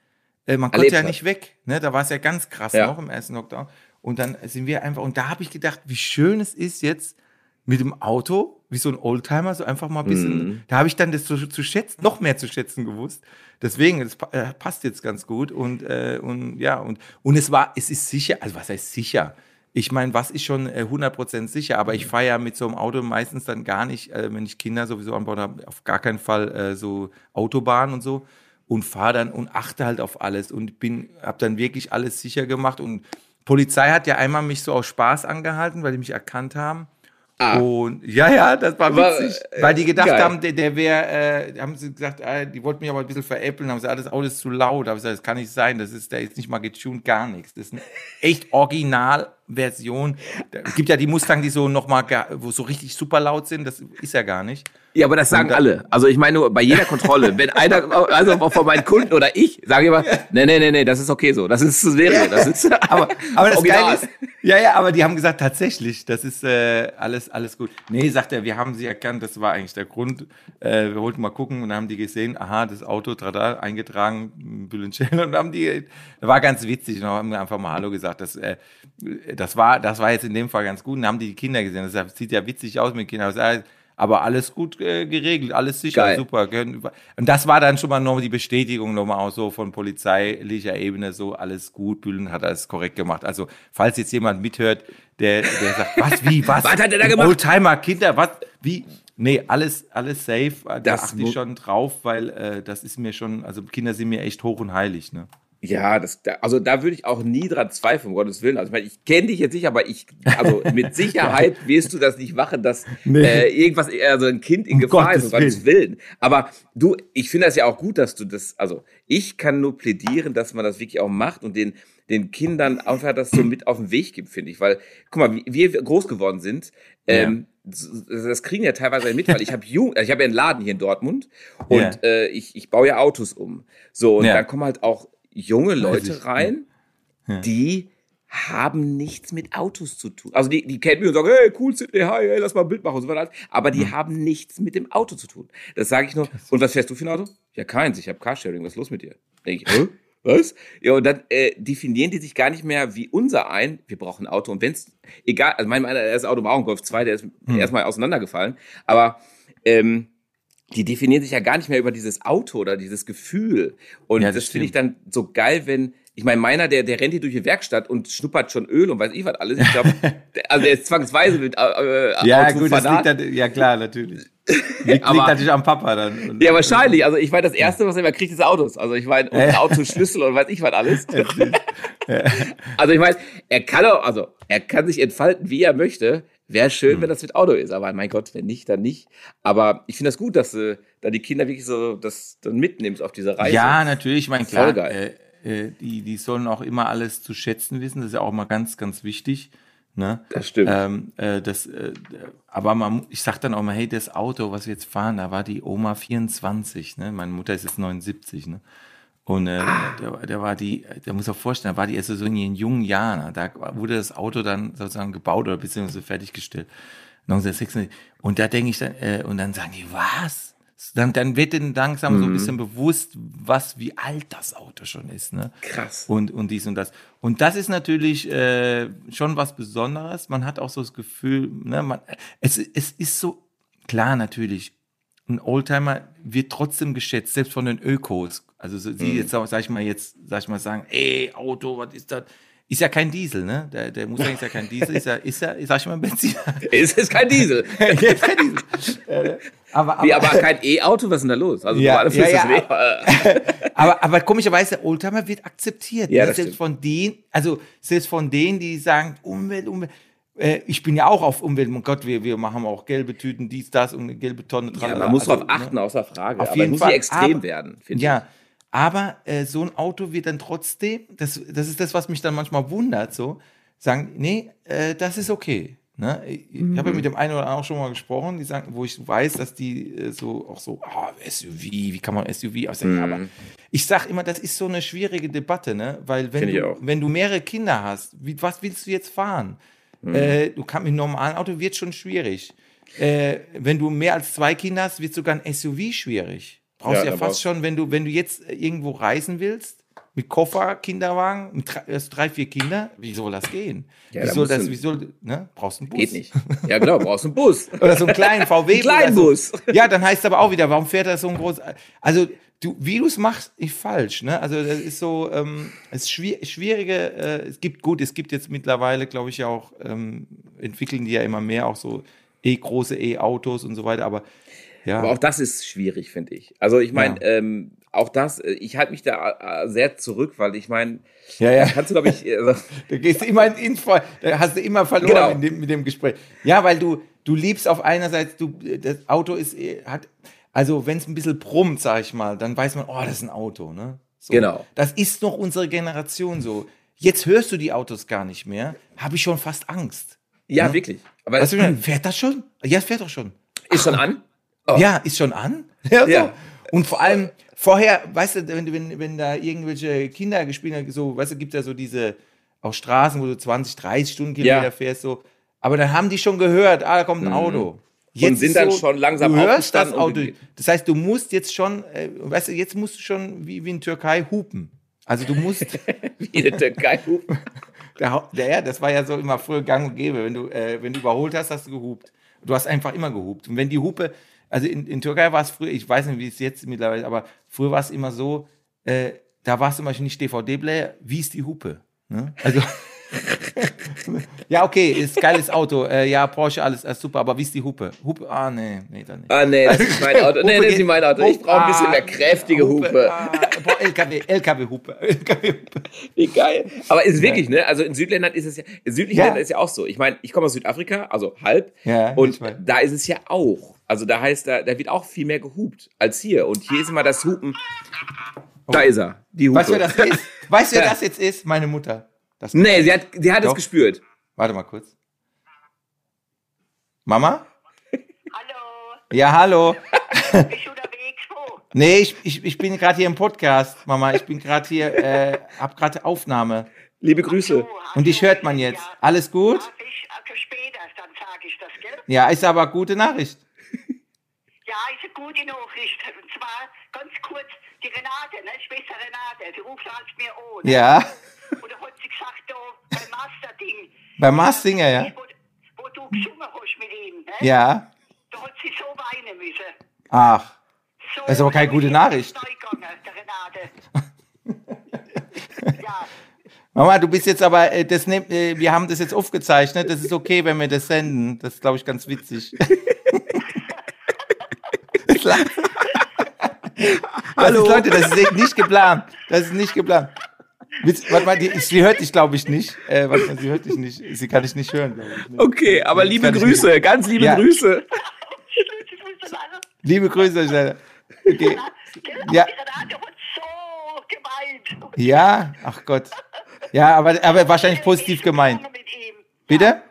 äh, man konnte ja hat. nicht weg, ne? Da war es ja ganz krass Ja. noch im ersten Lockdown. Und dann sind wir einfach, und da habe ich gedacht, wie schön es ist jetzt mit dem Auto, wie so ein Oldtimer, so einfach mal ein bisschen, Mhm. da habe ich dann das zu, zu schätzen, noch mehr zu schätzen gewusst. Deswegen, das äh, passt jetzt ganz gut. Und, äh, und ja, und, und es war, es ist sicher, also was heißt sicher? Ich meine, was ist schon äh, 100% sicher, aber ich fahre ja mit so einem Auto meistens dann gar nicht, äh, wenn ich Kinder sowieso an Bord habe, auf gar keinen Fall äh, so Autobahn und so und fahre dann und achte halt auf alles und bin, habe dann wirklich alles sicher gemacht und Polizei hat ja einmal mich so aus Spaß angehalten, weil die mich erkannt haben. Ah. Und ja, ja, das war War, witzig, äh, weil die gedacht geil. haben, der, der wäre, äh, haben sie gesagt, äh, die wollten mich aber ein bisschen veräppeln, haben gesagt, ah, das Auto ist zu laut. Da habe ich gesagt, das kann nicht sein, das ist, der ist nicht mal getuned, gar nichts. Das ist eine echt Originalversion. Da gibt ja die Mustang, die so nochmal, wo so richtig super laut sind, das ist ja gar nicht. Ja, aber das sagen alle. Also ich meine nur bei jeder Kontrolle, wenn einer, also auch von meinen Kunden oder ich, sage immer, nee, nee, nee, nee, das ist okay so. Das ist das wäre, das ist Aber, aber das. Geile ist, ja, ja, aber die haben gesagt, tatsächlich, das ist äh, alles, alles gut. Nee, sagt er, wir haben sie erkannt, das war eigentlich der Grund. Äh, wir wollten mal gucken und dann haben die gesehen, aha, das Auto, trada, eingetragen, Bülentschell und haben die, das war ganz witzig und haben einfach mal Hallo gesagt. Das, äh, das, war, das war jetzt in dem Fall ganz gut und dann haben die die Kinder gesehen. Das sieht ja witzig aus mit Kindern. Aber alles gut äh, geregelt, alles sicher, Geil. super. Und das war dann schon mal noch die Bestätigung nochmal auch so von polizeilicher Ebene, so alles gut, Bühlen hat alles korrekt gemacht. Also, falls jetzt jemand mithört, der, der sagt, was, wie, was? Was hat er da gemacht? Oldtimer, Kinder, was, wie? Nee, alles, alles safe. Da Das achte ich schon drauf, weil äh, das ist mir schon, also Kinder sind mir echt hoch und heilig, ne? Ja, das, da, also da würde ich auch nie dran zweifeln, um Gottes Willen. Also ich meine, ich kenne dich jetzt nicht, aber ich, also mit Sicherheit wirst du das nicht machen, dass Nee. äh, irgendwas, also ein Kind in Um Gefahr ist, Gottes um Gottes Willen. Aber du, ich finde das ja auch gut, dass du das, also ich kann nur plädieren, dass man das wirklich auch macht und den, den Kindern einfach das so mit auf den Weg gibt, finde ich. Weil, guck mal, wie wir groß geworden sind, ähm, das das kriegen ja teilweise mit, weil ich habe jung, also ich habe ja einen Laden hier in Dortmund und Ja. äh, ich, ich baue ja Autos um. So, und Ja. dann kommen halt auch junge Leute ich. rein, Ja. die haben nichts mit Autos zu tun. Also die, die kennen mich und sagen, hey, cool, Sidney, hi, hey, lass mal ein Bild machen und so weiter. Aber die haben nichts mit dem Auto zu tun. Das sage ich nur. Und was fährst du für ein Auto? Ja, keins. Ich habe Carsharing. Was ist los mit dir? Denk ich, hä? Was? Ja, und dann äh, definieren die sich gar nicht mehr wie unser ein. Wir brauchen ein Auto. Und wenn's, egal, also mein, mein erstes Auto war auch ein Golf 2, der ist erstmal auseinandergefallen. Aber ähm, die definieren sich ja gar nicht mehr über dieses Auto oder dieses Gefühl. Und Ja, das, das finde ich dann so geil, wenn, ich meine, meiner, der, der rennt hier durch die Werkstatt und schnuppert schon Öl und weiß ich was alles. Ich glaube, also der ist zwangsweise mit äh, Ja, Auto gut, das liegt dann, ja klar, natürlich. Liegt, liegt Aber- natürlich am Papa dann. Und- Ja, wahrscheinlich. Also ich meine, das Erste, was er immer kriegt, ist Autos. Also ich meine, und Autoschlüssel und weiß ich was alles. Also ich meine, er kann auch, also er kann sich entfalten, wie er möchte. Wäre schön, Hm. wenn das mit Auto ist. Aber mein Gott, wenn nicht, dann nicht. Aber ich finde das gut, dass du da die Kinder wirklich so das dann mitnimmst auf diese Reise. Ja, natürlich, ich meine, klar, äh, äh, die, die sollen auch immer alles zu schätzen wissen, das ist ja auch mal ganz, ganz wichtig. Ne? Das stimmt. Ähm, äh, das, äh, aber man, ich sag dann auch mal, hey, das Auto, was wir jetzt fahren, da war die Oma 24, ne? Meine Mutter ist jetzt 79, ne? Und äh, Ah. der, der war die, der muss auch vorstellen, da war die erst so in ihren jungen Jahren. Da wurde das Auto dann sozusagen gebaut oder beziehungsweise fertiggestellt. 1996. Und da denke ich dann, äh, und dann sagen die, was? Dann, dann wird denen langsam Mhm. so ein bisschen bewusst, was, wie alt das Auto schon ist, ne? Krass. Und, und dies und das. Und das ist natürlich äh, schon was Besonderes. Man hat auch so das Gefühl, ne, man, es, es ist so, klar natürlich, ein Oldtimer wird trotzdem geschätzt, selbst von den Ökos. Also so, Mhm. die jetzt, sag ich mal, jetzt, sag ich mal, sagen, ey, Auto, was ist das? Ist ja kein Diesel, ne? Der, der Mustang ist ja kein Diesel, ist ja, ist ja, sag ich mal, Benzin. Es ist kein Diesel. ist kein Diesel. aber, aber, Wie, aber kein E-Auto? Was ist denn da los? Also Ja, ja, ja, sind eh- aber, aber komischerweise, der Oldtimer wird akzeptiert. Ja, ne? selbst stimmt. von denen, also selbst von denen, die sagen, Umwelt, Umwelt. Äh, ich bin ja auch auf Umwelt. Mein Gott, wir, wir machen auch gelbe Tüten, dies, das und eine gelbe Tonne. Ja, tralala. man muss Also, darauf achten, außer Frage. Auf aber jeden muss Fall. extrem Aber- werden, finde Ja, aber äh, so ein Auto wird dann trotzdem, das, das ist das, was mich dann manchmal wundert, so, sagen, nee, äh, das ist okay. Ne? Ich, ich habe ja mit dem einen oder anderen auch schon mal gesprochen, die sagen, wo ich weiß, dass die äh, so auch so, ah, SUV, wie kann man SUV aussehen? Mhm. Aber ich sage immer, das ist so eine schwierige Debatte, ne? Weil wenn ich du, wenn du mehrere Kinder hast, wie, was willst du jetzt fahren? Mhm. Äh, du kannst mit einem normalen Auto wird schon schwierig. Äh, wenn du mehr als zwei Kinder hast, wird sogar ein SUV schwierig. Brauchst Ja, ja, fast schon, wenn du, wenn du jetzt äh, irgendwo reisen willst, mit Koffer, Kinderwagen, mit drei, erst drei vier Kinder, wie soll das gehen? Ja, wie da soll das, du- wie soll, ne? Brauchst du einen Bus? Geht nicht. Ja, genau, brauchst einen Bus. Oder so einen kleinen VW. Einen kleinen oder so. Bus. Ja, dann heißt es aber auch wieder, warum fährt er so ein groß? Also, du, wie du es machst, ist falsch, ne? Also, das ist so, ähm, es ist schwier schwierige, äh, es gibt, gut, es gibt jetzt mittlerweile, glaube ich, ja auch, ähm, entwickeln die ja immer mehr auch so e große E-Autos und so weiter, aber ja. Aber auch das ist schwierig, finde ich. Also ich meine, ähm, auch das, äh, ich halte mich da äh, sehr zurück, weil ich meine, ja, ja. kannst du, glaube ich, also, Da gehst du immer in Info, da hast du immer verloren Genau. in dem, mit dem Gespräch. Ja, weil du, du liebst auf einerseits, du, das Auto ist, eh- hat, also wenn es ein bisschen brummt, sag ich mal, dann weiß man, oh, das ist ein Auto, ne? So. Genau. Das ist noch unsere Generation so. Jetzt hörst du die Autos gar nicht mehr, habe ich schon fast Angst. ja, wirklich. Aber Weißt du, fährt das schon? Ja, es fährt doch schon. ist schon an. Oh. Ja, ist schon an. Ja, so. Ja. Und vor allem vorher, weißt du, wenn, wenn, wenn da irgendwelche Kinder gespielt haben, so, weißt du, gibt ja so diese auch Straßen, wo du 20, 30 Stundenkilometer Ja. fährst, so. Aber dann haben die schon gehört, ah, da kommt ein Auto. Und sind ist dann schon langsam du hörst das Auto. Das heißt, du musst jetzt schon, äh, weißt du, jetzt musst du schon wie, wie in Türkei hupen. Also du musst, Wie in der Türkei. der, Hau- der, ja, das war ja so immer früher gang und gäbe. Wenn du, äh, wenn du überholt hast, hast du gehupt. Du hast einfach immer gehupt. Und wenn die Hupe, also in, in Türkei war es früher, ich weiß nicht, wie es jetzt mittlerweile, aber früher war es immer so, äh, da war es zum Beispiel nicht DVD-Player, wie ist die Hupe? Ne? Also, ja, okay, ist geiles Auto, äh, ja, Porsche, alles, äh, super, aber wie ist die Hupe? Hupe, ah, nee, nee, dann nicht. Ah, nee, das ist mein Auto. Nee, Hupe das ist mein Auto. Ich brauche ein bisschen mehr kräftige Hupe. Ah, boah, LKW, LKW-Hupe, LKW-Hupe. Wie geil. Aber ist wirklich, ne? Also in Südländern ist es ja, in südlichen Ja. Ländern ist ja auch so. Ich meine, ich komme aus Südafrika, also halb. Ja, und da ist es ja auch. Also da heißt, da, da wird auch viel mehr gehupt als hier. Und hier ist immer das Hupen. Da ist er. Die Hupe. Weißt du, wer das ist? Weißt du, wer das jetzt ist? Meine Mutter. Das Nee, sie hat, sie hat es gespürt. Warte mal kurz. Mama? Hallo, Ja, hallo. bist du unterwegs? Wo? Nee, ich, ich, ich bin gerade hier im Podcast, Mama. Ich bin gerade hier, äh, hab gerade Aufnahme. Liebe Grüße. So, Und dich hört man jetzt. Ja, Alles gut? ja, ich, also später, dann sage ich das, gell? Ja, ist aber gute Nachricht. Ja, ist eine gute Nachricht. Und zwar ganz kurz, die Renate, ne, Schwester Renate, die ruft halt mir an. Ne? Ja. Und da hat sie gesagt, da beim Masterding. Beim Mars Singer, ja? Wo, wo du gesungen hast mit ihm, ne? Ja. Da hat sie so weinen müssen. Ach. So, Das ist aber keine gute Nachricht. ja, Mama, du bist jetzt aber, äh, das äh, wir haben das jetzt aufgezeichnet. Das ist okay, wenn wir das senden. Das ist, glaube ich, ganz witzig. Hallo. Das ist, Leute, das ist nicht geplant. Das ist nicht geplant. Warte mal, die, sie hört dich, glaube ich, nicht. Äh, warte mal, sie hört dich nicht. Sie kann dich nicht hören, glaube ich. Ne? Okay, aber liebe Grüße, ganz liebe Ja. Grüße. Liebe Grüße. Okay. Ja. Ja, ach Gott. Ja, aber, aber wahrscheinlich positiv gemeint. Bitte?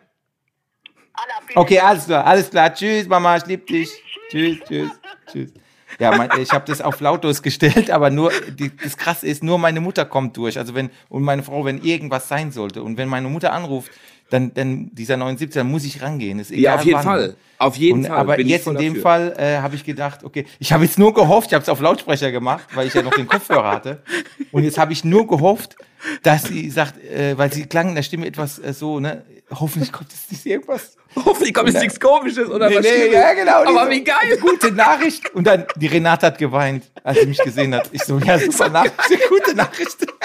Okay, alles klar, alles klar. Tschüss, Mama, ich lieb dich. Tschüss, tschüss, tschüss. Ja, mein, ich habe das auf lautlos gestellt, aber nur die, das Krasse ist, nur meine Mutter kommt durch. Also wenn und meine Frau, wenn irgendwas sein sollte und wenn meine Mutter anruft, dann, dann dieser 79, dann muss ich rangehen. Ist Ja, egal auf jeden wann. Fall. Auf jeden Und, Fall. aber jetzt in dem dafür. Fall äh, habe ich gedacht, okay, ich habe jetzt nur gehofft, ich habe es auf Lautsprecher gemacht, weil ich ja noch den Kopfhörer hatte. Und jetzt habe ich nur gehofft, dass sie sagt, äh, weil sie klang in der Stimme etwas äh, so, ne, hoffentlich kommt jetzt nicht irgendwas. Hoffentlich kommt jetzt nichts Komisches oder Nee, was nee, ja, genau. Aber wie geil. Gute Nachricht. Und dann, die Renate hat geweint, als sie mich gesehen hat. Ich so, ja, super Nachricht, gute Nachricht.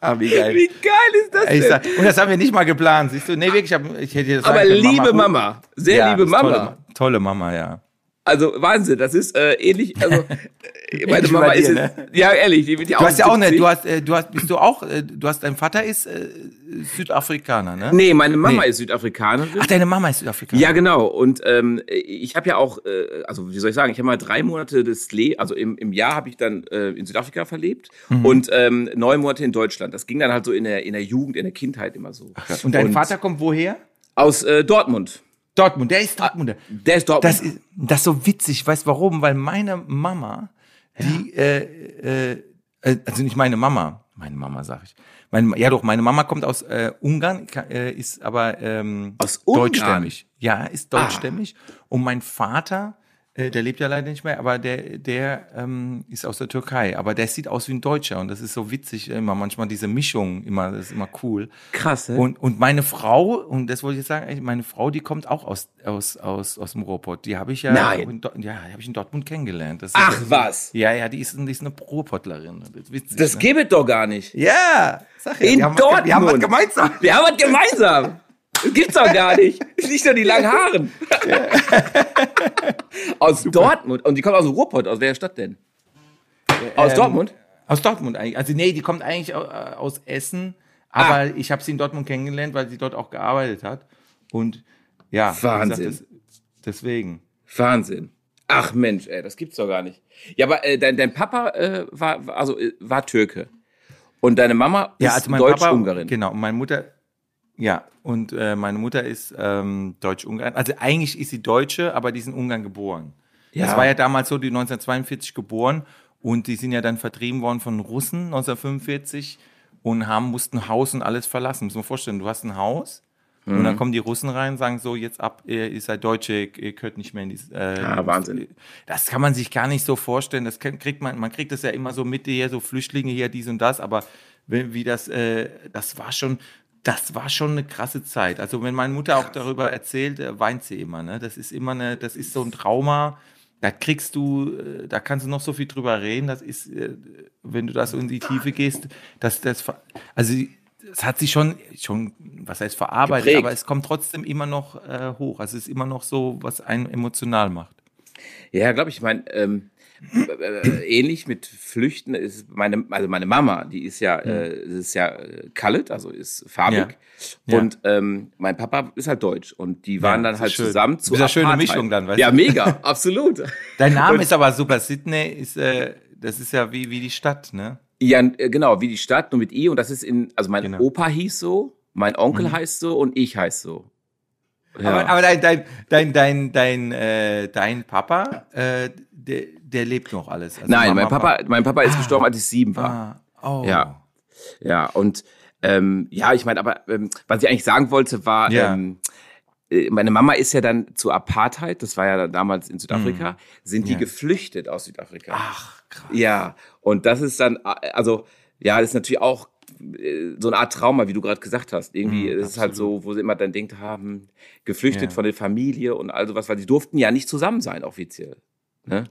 Ah, wie geil. Wie geil ist das denn? sag, und das haben wir nicht mal geplant, siehst du? Nee, wirklich, ich, hab, ich hätte jetzt Aber liebe Mama, Mama, sehr Ja, liebe das Mama. Tolle, tolle Mama, ja. Also Wahnsinn, das ist äh, ähnlich. Also äh, meine Mama ist dir, jetzt, ne? ja ehrlich, die wird ja Du auch hast ja auch eine, 70. du hast, äh, du hast, bist du auch, äh, du hast, dein Vater ist äh, Südafrikaner, ne? Nee, meine Mama Nee. ist Südafrikanerin. Ach, deine Mama ist Südafrikaner. Ja, genau. Und ähm, ich habe ja auch, äh, also wie soll ich sagen, ich habe mal drei Monate des Le also im, im Jahr habe ich dann äh, in Südafrika verlebt Mhm. und ähm, neun Monate in Deutschland. Das ging dann halt so in der, in der Jugend, in der Kindheit immer so. Und dein Vater kommt woher? Aus äh, Dortmund. Dortmund, der ist Dortmunder. Der ist Dortmund. Das ist, das ist so witzig, weißt warum? Weil meine Mama, die, äh, äh, äh, also nicht meine Mama, meine Mama sag ich. Meine, ja doch, meine Mama kommt aus äh, Ungarn, äh, ist aber ähm, Aus Ungarn? deutschstämmig. Ja, ist deutschstämmig. Und mein Vater, der lebt ja leider nicht mehr, aber der, der ähm, ist aus der Türkei. Aber der sieht aus wie ein Deutscher und das ist so witzig immer. Manchmal diese Mischung, immer, das ist immer cool. Krass, ne? Und, und meine Frau, und das wollte ich jetzt sagen, meine Frau, die kommt auch aus, aus, aus, aus dem Ruhrpott. Die habe ich ja, Nein. in, ja, die habe ich in Dortmund kennengelernt. Das Ach, das was? Ja, ja, die ist, die ist eine Ruhrpottlerin. Das witzig. das ne? gibt es doch gar nicht. Ja, sag ja, In haben, Dortmund. Was, wir haben was gemeinsam. Wir haben was gemeinsam. Das gibt's doch gar nicht. Nicht nur die langen Haaren. aus Dortmund. Und die kommt aus dem Ruhrpott. Aus welcher Stadt denn? Aus Ähm, Dortmund? Aus Dortmund eigentlich. Also nee, die kommt eigentlich äh, aus Essen, aber ich habe sie in Dortmund kennengelernt, weil sie dort auch gearbeitet hat. Und ja, wie gesagt, Wahnsinn. das, deswegen. Wahnsinn. Ach Mensch, ey, das gibt's doch gar nicht. Ja, aber äh, dein, dein Papa äh, war, also, äh, war Türke. Und deine Mama ist Ja, also mein Deutsch-Ungarin. Genau, und meine Mutter, ja, und äh, meine Mutter ist ähm, Deutsch-Ungarin. Also eigentlich ist sie Deutsche, aber die ist in Ungarn geboren. Ja. Das war ja damals so, die 1942 geboren und die sind ja dann vertrieben worden von Russen 1945 und haben, mussten Haus und alles verlassen. Muss man vorstellen, du hast ein Haus und Mhm. dann kommen die Russen rein, sagen so, jetzt ab, ihr, ihr seid Deutsche, ihr gehört nicht mehr in dieses. Äh, Ah, Wahnsinn. Das kann man sich gar nicht so vorstellen. Das kriegt man, man kriegt das ja immer so mit hier, so Flüchtlinge hier, dies und das, aber wie, wie das, äh, das war schon, das war schon eine krasse Zeit. Also wenn meine Mutter auch darüber erzählt, äh, weint sie immer. Ne? Das ist immer eine, das ist so ein Trauma. Da kriegst du, äh, da kannst du noch so viel drüber reden. Das ist, äh, wenn du da so in die Tiefe gehst, dass das, ver- also es hat sich schon, schon, was heißt verarbeitet, Geprägt. aber es kommt trotzdem immer noch äh, hoch. Also es ist immer noch so, was einen emotional macht. Ja, glaube ich. Ich meine, ähm, äh, ähnlich mit Flüchten ist meine, also meine Mama, die ist ja, äh, ist ja äh, colored, also ist farbig. Ja. Und ähm, mein Papa ist halt deutsch. Und die waren Ja, dann halt schön. zusammen Das zu ist eine schöne. Mischung dann, weißt Ja, du? mega, absolut. Dein Name Und- ist aber super. Sydney ist, äh, das ist ja wie, wie die Stadt, ne? Ja, äh, genau, wie die Stadt, nur mit I. Und das ist in, also mein Genau. Opa hieß so, mein Onkel heißt so und ich heiß so. Ja. Aber, aber dein, dein, dein, dein, dein, äh, dein Papa, äh, der, der lebt noch alles. Also Nein, Mama, mein Papa, mein Papa ist gestorben, als ich sieben war. Ah, oh. Ja. Ja, und ähm, ja, ich meine, aber ähm, was ich eigentlich sagen wollte, war, Ja. ähm, äh, meine Mama ist ja dann zur Apartheid, das war ja damals in Südafrika, sind die Mhm. Ja. geflüchtet aus Südafrika. Ach, krass. Ja, und das ist dann, also, ja, das ist natürlich auch äh, so eine Art Trauma, wie du gerade gesagt hast. Irgendwie Mhm, ist es halt so, wo sie immer dann denkt haben, geflüchtet Ja. von der Familie und all sowas, weil die durften ja nicht zusammen sein, offiziell. Ne?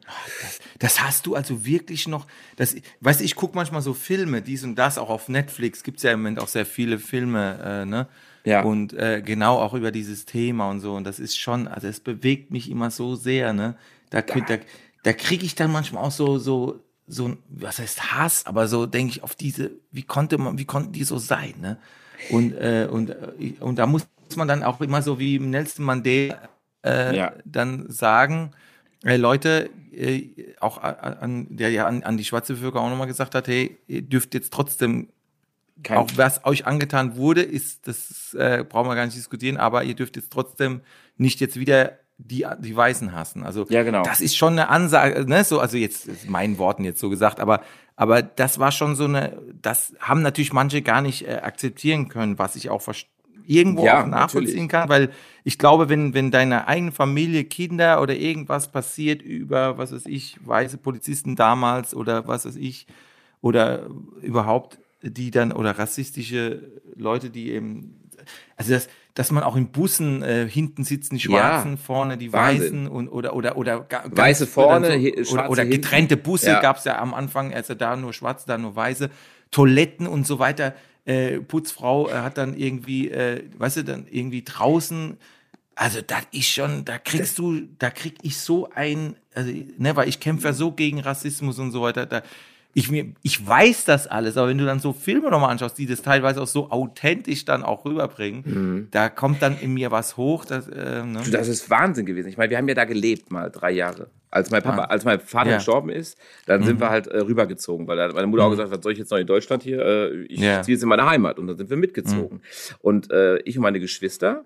Das hast du also wirklich noch, das, weißt du, ich gucke manchmal so Filme, dies und das, auch auf Netflix gibt es ja im Moment auch sehr viele Filme, äh, ne? Ja. Und äh, genau auch über dieses Thema und so. Und das ist schon, also es bewegt mich immer so sehr, ne? Da, könnt- da, da kriege ich dann manchmal auch so, so, so, ein- was heißt Hass, aber so denke ich auf diese, wie konnte man, wie konnten die so sein, ne? Und, äh, und, äh, und da muss man dann auch immer so wie Nelson Mandela äh, Ja. dann sagen, Leute, äh, auch an, der ja an, an die schwarze Bevölkerung auch nochmal gesagt hat, hey, ihr dürft jetzt trotzdem, Kein- auch was euch angetan wurde, ist, das äh, brauchen wir gar nicht diskutieren, aber ihr dürft jetzt trotzdem nicht jetzt wieder die, die Weißen hassen. Also Ja, genau. das ist schon eine Ansage, ne? So, also jetzt meinen Worten jetzt so gesagt, aber, aber das war schon so eine, das haben natürlich manche gar nicht äh, akzeptieren können, was ich auch verstehe irgendwo Ja, auch nachvollziehen natürlich. kann, weil ich glaube, wenn, wenn deiner eigenen Familie, Kinder oder irgendwas passiert über, was weiß ich, weiße Polizisten damals oder was weiß ich, oder überhaupt die dann, oder rassistische Leute, die eben, also das, dass man auch in Bussen äh, hinten sitzen die Schwarzen, Ja, vorne die Wahnsinn. Weißen und oder oder oder Weiße vorne, hi- oder, oder getrennte Busse Ja. gab's ja am Anfang, also da nur Schwarze, da nur Weiße. Toiletten und so weiter. Äh, Putzfrau äh, hat dann irgendwie, äh, weißt du, dann irgendwie draußen. Also das ist schon, da kriegst du, da krieg ich so ein, also, ne, weil ich kämpfe ja so gegen Rassismus und so weiter. Da, ich, mir, ich weiß das alles, aber wenn du dann so Filme nochmal anschaust, die das teilweise auch so authentisch dann auch rüberbringen, Mhm. da kommt dann in mir was hoch. Das, äh, ne? Das ist Wahnsinn gewesen. Ich meine, wir haben ja da gelebt mal drei Jahre. Als mein Papa, Ah. als mein Vater Ja. Mhm. gestorben ist, dann sind wir halt äh, rübergezogen, weil hat meine Mutter auch gesagt, was soll ich jetzt noch in Deutschland hier? Äh, ich Ja. ziehe jetzt in meine Heimat und dann sind wir mitgezogen. Und äh, ich und meine Geschwister,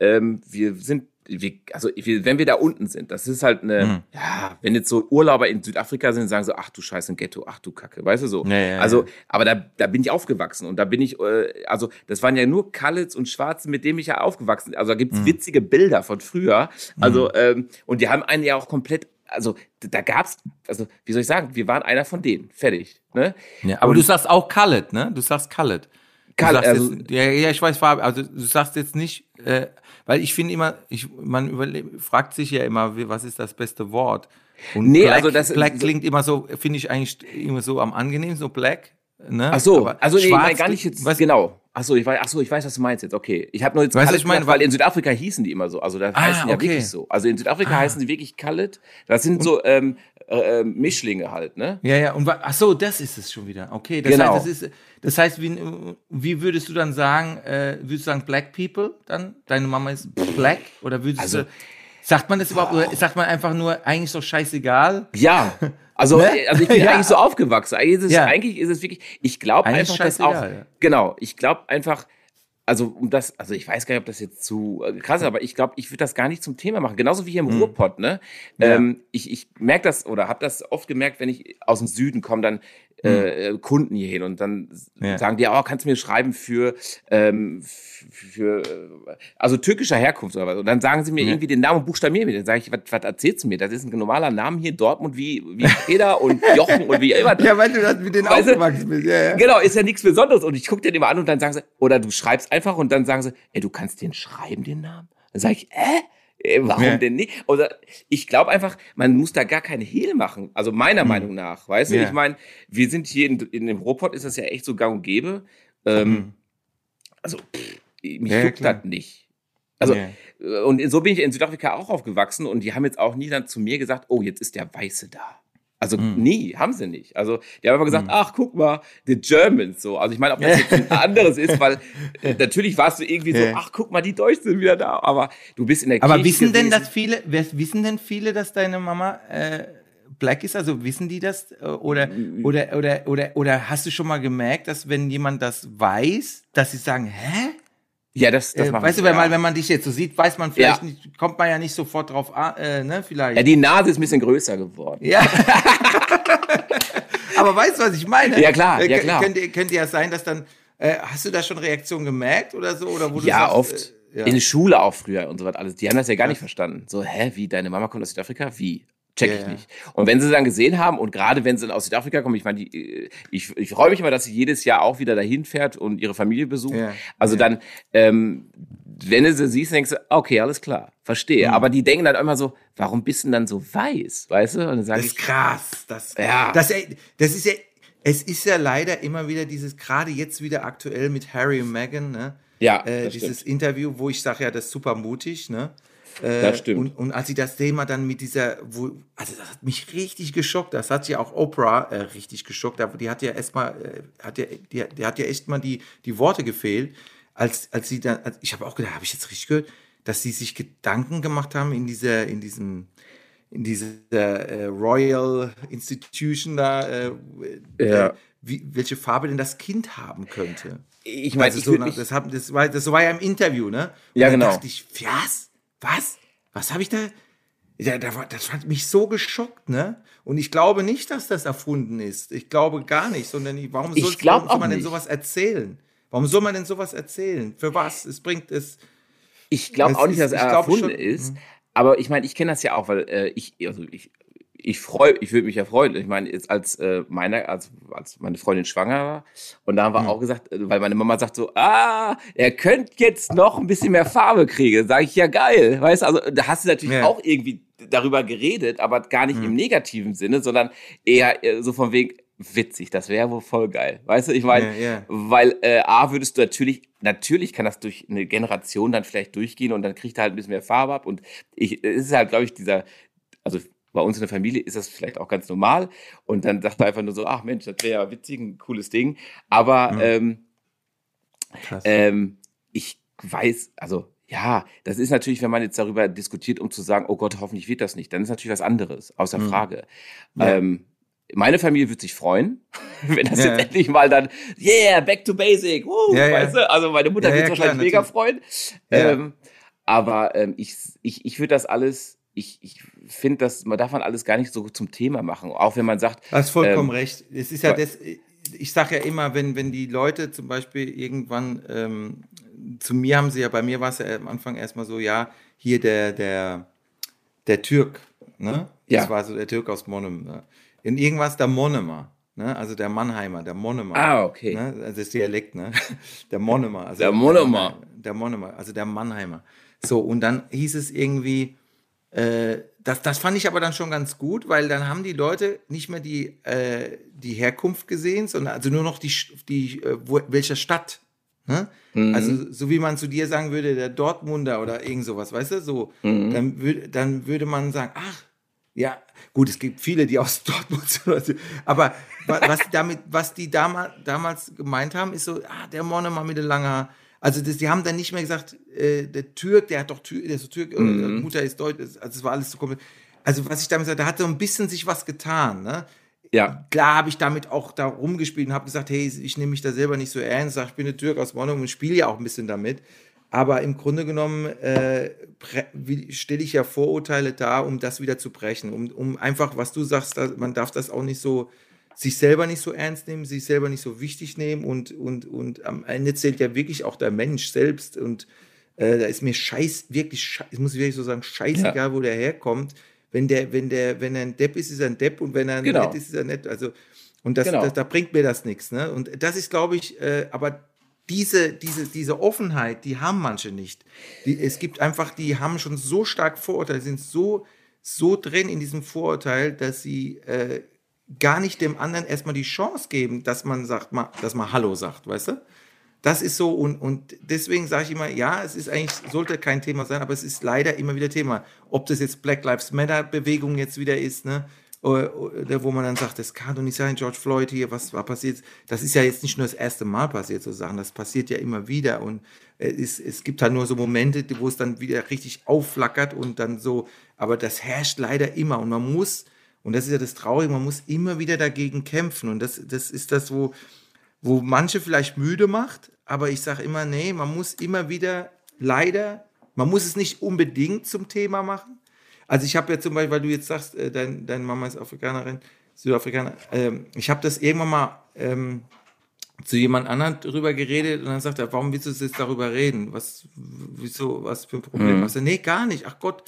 ähm, wir sind wir, also wir, wenn wir da unten sind, das ist halt eine, Mhm. ja, wenn jetzt so Urlauber in Südafrika sind, sagen so, ach du Scheiße, ein Ghetto, ach du Kacke, weißt du so. Ja, ja, also, aber da, da bin ich aufgewachsen und da bin ich, äh, also das waren ja nur Kallets und Schwarzen, mit denen ich ja aufgewachsen bin. Also da gibt's Mhm. witzige Bilder von früher. Also, ähm, und die haben einen ja auch komplett, also da gab's, also wie soll ich sagen, wir waren einer von denen, fertig. Ne? Ja, aber Und- du sagst auch Khaled, ne? Du sagst Khaled. Khaled, also- jetzt, ja, ja, ich weiß, Fabi, also du sagst jetzt nicht, äh, weil ich finde immer, ich, man fragt sich ja immer, was ist das beste Wort? Und Nee, Black, also das- Black klingt immer so, finde ich eigentlich immer so am angenehmsten, so Black. Ne? Ach so, Aber also nee, ich meine gar nicht jetzt, weißt, genau. Ach so, ich weiß, ach so, ich weiß, was du meinst jetzt. Okay, ich habe nur jetzt Weißt Khaled ich meine, weil in Südafrika hießen die immer so. Also da Ah, heißen ja okay. wirklich so. Also in Südafrika heißen die wirklich Khaled. Das sind so ähm, äh, äh, Mischlinge halt, ne? Ja, ja, und ach so, das ist es schon wieder. Okay, das Genau. heißt, das ist, das heißt, wie, wie würdest du dann sagen, äh, würdest du sagen Black People dann? Deine Mama ist Black? Oder würdest Also- du, sagt man das überhaupt, oder sagt man einfach nur, eigentlich doch scheißegal? Ja. Also, Ne? also ich bin Ja. eigentlich so aufgewachsen. Eigentlich ist es, Ja. eigentlich ist es wirklich, ich glaube einfach, dass auch, ja. genau, ich glaube einfach, also um das, also ich weiß gar nicht, ob das jetzt zu äh, krass ist, aber ich glaube, ich würde das gar nicht zum Thema machen. Genauso wie hier im Ruhrpott, ne? Mhm. Ja. Ähm, ich ich merke das oder habe das oft gemerkt, wenn ich aus dem Süden komme, dann äh, äh, Kunden hier hin und dann. Ja. sagen die, oh, kannst du mir schreiben für, ähm, für, also türkischer Herkunft oder was. Und dann sagen sie mir Ja. irgendwie den Namen und buchstabieren mir. Dann sage ich, was, was erzählst du mir? Das ist ein normaler Name hier in Dortmund wie, wie Peter und Jochen und wie immer. Ja, weil du das mit denen Weißt aufgewachsen bist. Ja, ja. Genau, ist ja nichts Besonderes. Und ich gucke den immer an und dann sagen sie, oder du schreibst einfach und dann sagen sie, ey, du kannst den schreiben, den Namen? Dann sage ich, äh? Äh, Warum Ja. denn nicht? Oder ich glaube einfach, man muss da gar keine Hehl machen. Also meiner Meinung nach, weißt du? Ja. Ich meine, wir sind hier in, in dem Ruhrpott, ist das ja echt so gang und gäbe. Ähm, Mhm. Also, pff, mich Ja, juckt das nicht. Also, äh, und so bin ich in Südafrika auch aufgewachsen und die haben jetzt auch nie dann zu mir gesagt, oh, jetzt ist der Weiße da. Also Mhm. nie, haben sie nicht. Also die haben aber gesagt, ach guck mal, the Germans so. Also ich meine, ob das jetzt ein anderes ist, weil äh, natürlich warst du irgendwie so, ach guck mal, die Deutschen sind wieder da. Aber du bist in der Aber Kirche wissen denn, gewesen. dass viele, wer- wissen denn viele, dass deine Mama äh, black ist? Also wissen die das? Äh, Oder, oder, oder, oder, oder hast du schon mal gemerkt, dass wenn jemand das weiß, dass sie sagen, hä? Ja, das, das Äh, weißt du, wenn, ja. man, wenn man dich jetzt so sieht, weiß man vielleicht Ja. nicht, kommt man ja nicht sofort drauf an, äh, ne, vielleicht. ja, die Nase ist ein bisschen größer geworden. Ja. Aber weißt du, was ich meine? Ja, klar, Äh, ja, klar. Könnte, könnte ja sein, dass dann, äh, hast du da schon Reaktionen gemerkt oder so? Oder wo du Ja, sagst, oft. Äh, ja. In der Schule auch früher und so was alles. Die haben das ja gar nicht verstanden. So, hä, wie, deine Mama kommt aus Südafrika? Wie? Check Ja, ich nicht. Und wenn sie dann gesehen haben, und gerade wenn sie dann aus Südafrika kommen, ich meine, die, äh, ich, ich freue mich immer, dass sie jedes Jahr auch wieder dahin fährt und ihre Familie besucht. Ja, Also ja. dann, ähm, wenn du sie siehst, denkst du, okay, alles klar, verstehe. Mhm. Aber die denken dann immer so, warum bist du denn dann so weiß? Weißt du? Und dann Das ist ich, krass. Das, Ja. das, das ist ja, es ist ja leider immer wieder dieses, gerade jetzt wieder aktuell mit Harry und Meghan, ne? ja, Äh, dieses stimmt. Interview, wo ich sage, ja, das ist super mutig, ne? Äh, Das stimmt. Und, und als sie das Thema dann mit dieser, wo, also das hat mich richtig geschockt. Das hat ja auch Oprah äh, richtig geschockt. Aber die hat ja erstmal, äh, hat ja, die, die hat ja echt mal die, die Worte gefehlt, als, als sie dann, als, ich habe auch gedacht, habe ich jetzt richtig gehört, dass sie sich Gedanken gemacht haben in dieser, in diesem, in dieser äh, Royal Institution da, äh, Ja. äh, wie, welche Farbe denn das Kind haben könnte. Ich meine, Also so, das, das, war, das war ja im Interview, ne? Und Ja, genau. dachte ich, was? Was? Was habe ich da? Ja, das hat mich so geschockt, ne? Und ich glaube nicht, dass das erfunden ist. Ich glaube gar nicht, sondern ich, warum, soll, man denn nicht. sowas erzählen? Warum soll man denn sowas erzählen? Für was? Es bringt es. Ich glaube Es auch nicht, dass er glaube erfunden schon- ist. Mhm. Aber ich meine, ich kenne das ja auch, weil äh, ich, also ich, ich freue, ich würde mich ja freuen. Ich meine, jetzt als äh, meine, als, als meine Freundin schwanger war, und da haben wir Mhm. auch gesagt, äh, weil meine Mama sagt so, ah, er könnte jetzt noch ein bisschen mehr Farbe kriegen. Sage ich ja geil, weißt du? Also da hast du natürlich Ja. auch irgendwie darüber geredet, aber gar nicht Mhm. im negativen Sinne, sondern eher äh, so von wegen, witzig, das wäre wohl voll geil. Weißt du, ich meine, Ja, ja. weil äh, A würdest du natürlich, natürlich kann das durch eine Generation dann vielleicht durchgehen und dann kriegt er halt ein bisschen mehr Farbe ab. Und ich, es ist halt, glaube ich, dieser, also bei uns in der Familie ist das vielleicht auch ganz normal. Und dann sagt er einfach nur so, ach Mensch, das wäre ja witzig, ein cooles Ding. Aber Mhm. ähm, ähm, ich weiß, also ja, das ist natürlich, wenn man jetzt darüber diskutiert, um zu sagen, oh Gott, hoffentlich wird das nicht, dann ist natürlich was anderes, außer Mhm. Frage. Ja. Ähm, meine Familie wird sich freuen, wenn das Ja. jetzt endlich mal dann, yeah, back to basic, woo, Ja, ja. weißt du? Also meine Mutter Ja, wird ja, sich wahrscheinlich klar, mega freuen. Ja. Ähm, aber ähm, ich, ich, ich würde das alles, ich, ich finde, das, man darf man alles gar nicht so zum Thema machen, auch wenn man sagt, Du hast vollkommen Ähm, recht. Es ist ja das, ich sage ja immer, wenn, wenn die Leute zum Beispiel irgendwann, ähm, zu mir haben sie ja, bei mir war es ja am Anfang erstmal so, ja, hier der, der, der Türk, ne? Ja. Das war so der Türk aus Monnem. Ne? In irgendwas der Monnemer, ne? Also der Mannheimer, der Monnemer. ah, okay. Ne? Also das Dialekt, ne? Der Monomer. Also Der Monomer. Der Monomer, also der Mannheimer. So, und dann hieß es irgendwie, äh, das, das fand ich aber dann schon ganz gut, weil dann haben die Leute nicht mehr die, äh, die Herkunft gesehen, sondern also nur noch die, die äh, wo, welcher Stadt. Ne? Mhm. Also, so wie man zu dir sagen würde, der Dortmunder oder irgend sowas, weißt du? So, Mhm. dann, würd, dann würde man sagen, ach, ja, gut, es gibt viele, die aus Dortmund sind, aber wa- was damit, was die damals, damals gemeint haben, ist so, ah, der Monomer mit den langen Haar. Also das, die haben dann nicht mehr gesagt, äh, der Türk, der hat doch Tür, der ist so Türk, äh, Mhm. Mutter ist Deutsch, also es war alles so komplett. Also was ich damit sage, da hat so ein bisschen sich was getan, ne? Ja, Klar habe ich damit auch da rumgespielt und habe gesagt, hey, ich nehme mich da selber nicht so ernst, sag, ich bin eine Türk aus Monum und spiele ja auch ein bisschen damit. Aber im Grunde genommen äh, stelle ich ja Vorurteile dar, um das wieder zu brechen. Um, um einfach, was du sagst, man darf das auch nicht so, sich selber nicht so ernst nehmen, sich selber nicht so wichtig nehmen und, und, und am Ende zählt ja wirklich auch der Mensch selbst und äh, da ist mir scheiß, wirklich, scheiß, ich muss wirklich so sagen, scheißegal, wo der herkommt. Wenn der, wenn der, wenn er ein Depp ist, ist er ein Depp und wenn er Genau. nett ist, ist er nett. Also, und das, Genau. das, da bringt mir das nichts. Ne? Und das ist, glaube ich, äh, aber diese, diese, diese Offenheit, die haben manche nicht. Die, es gibt einfach, die haben schon so stark Vorurteile, sind so, so drin in diesem Vorurteil, dass sie äh, gar nicht dem anderen erstmal die Chance geben, dass man sagt, mal, dass man Hallo sagt, weißt du? Das ist so und, und deswegen sage ich immer, ja, es ist eigentlich, sollte kein Thema sein, aber es ist leider immer wieder Thema. Ob das jetzt Black Lives Matter Bewegung jetzt wieder ist, ne? Oder, oder wo man dann sagt, das kann doch nicht sein, George Floyd hier, was war passiert? Das ist ja jetzt nicht nur das erste Mal passiert, so Sachen, das passiert ja immer wieder und es, ist, es gibt halt nur so Momente, wo es dann wieder richtig aufflackert und dann so, aber das herrscht leider immer und man muss, und das ist ja das Traurige, man muss immer wieder dagegen kämpfen und das, das ist das, wo, wo manche vielleicht müde macht, aber ich sage immer, nee, man muss immer wieder, leider, man muss es nicht unbedingt zum Thema machen. Also ich habe ja zum Beispiel, weil du jetzt sagst, äh, dein, deine Mama ist Afrikanerin, Südafrikaner, ähm, ich habe das irgendwann mal ähm, zu jemand anderem drüber geredet und dann sagt er, warum willst du jetzt darüber reden? Was, wieso, was für ein Problem Mhm. hast du? Nee, gar nicht. Ach Gott,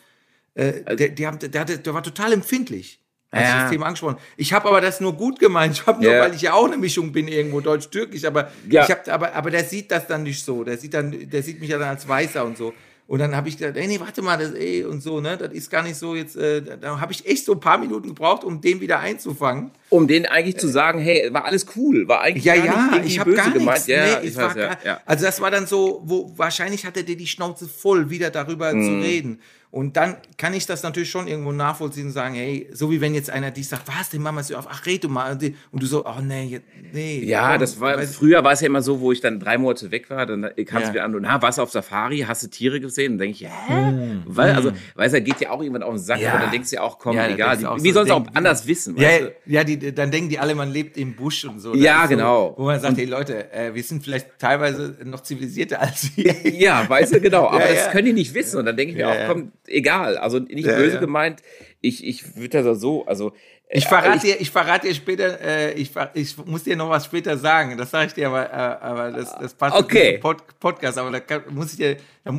äh, der, die haben, der, hatte, der war total empfindlich. Als ich Ja. das Thema angesprochen. Ich habe aber das nur gut gemeint. Ich habe nur, Ja. weil ich ja auch eine Mischung bin irgendwo deutsch-türkisch. Aber Ja. ich habe, aber, aber der sieht das dann nicht so. Der sieht dann, der sieht mich ja dann als Weißer und so. Und dann habe ich gedacht, ey, nee, warte mal, das ey und so, ne, das ist gar nicht so jetzt. Äh, da- habe ich echt so ein paar Minuten gebraucht, um den wieder einzufangen. um denen eigentlich zu sagen, hey, war alles cool, war eigentlich Ja, gar ja, nicht ich habe böse gar gemeint. nichts. Ja, nee, ich es weiß, ja, gar, ja. Also das war dann so, wo wahrscheinlich hatte der die Schnauze voll, wieder darüber Mhm. zu reden. Und dann kann ich das natürlich schon irgendwo nachvollziehen und sagen, hey, so wie wenn jetzt einer dich sagt, was, die Mama ist auf, ach, red du mal. Und die- Und du so, oh nee, nee. Ja, komm, das war, früher war es ja immer so, wo ich dann drei Monate weg war, dann kam es Ja. wieder an und, na, warst du auf Safari, hast du Tiere gesehen? Und denke ich, hä? Hm. Weil, also, weißt du, geht ja auch irgendwann auf den Sack, Ja. aber dann denkst du ja auch, komm, Ja, egal, die, auch wie so, sollst du auch anders wissen, Ja, weißt du? ja die, dann denken die alle, man lebt im Busch und so. Ja, so, genau. Wo man sagt, hey Leute, äh, wir sind vielleicht teilweise noch zivilisierter als ihr. Ja, weißt du, genau. Aber das können die nicht wissen. Und dann denke ich mir auch, ja. komm, egal. Also nicht Ja, böse ja. gemeint. Ich, ich würde das so, also. äh, Ich verrate ich- dir, ich verrate dir später, äh, ich, ich muss dir noch was später sagen. Das sage ich dir, aber, äh, aber das, das passt Okay. nicht zum Pod Podcast. Aber da kann, muss ich dir,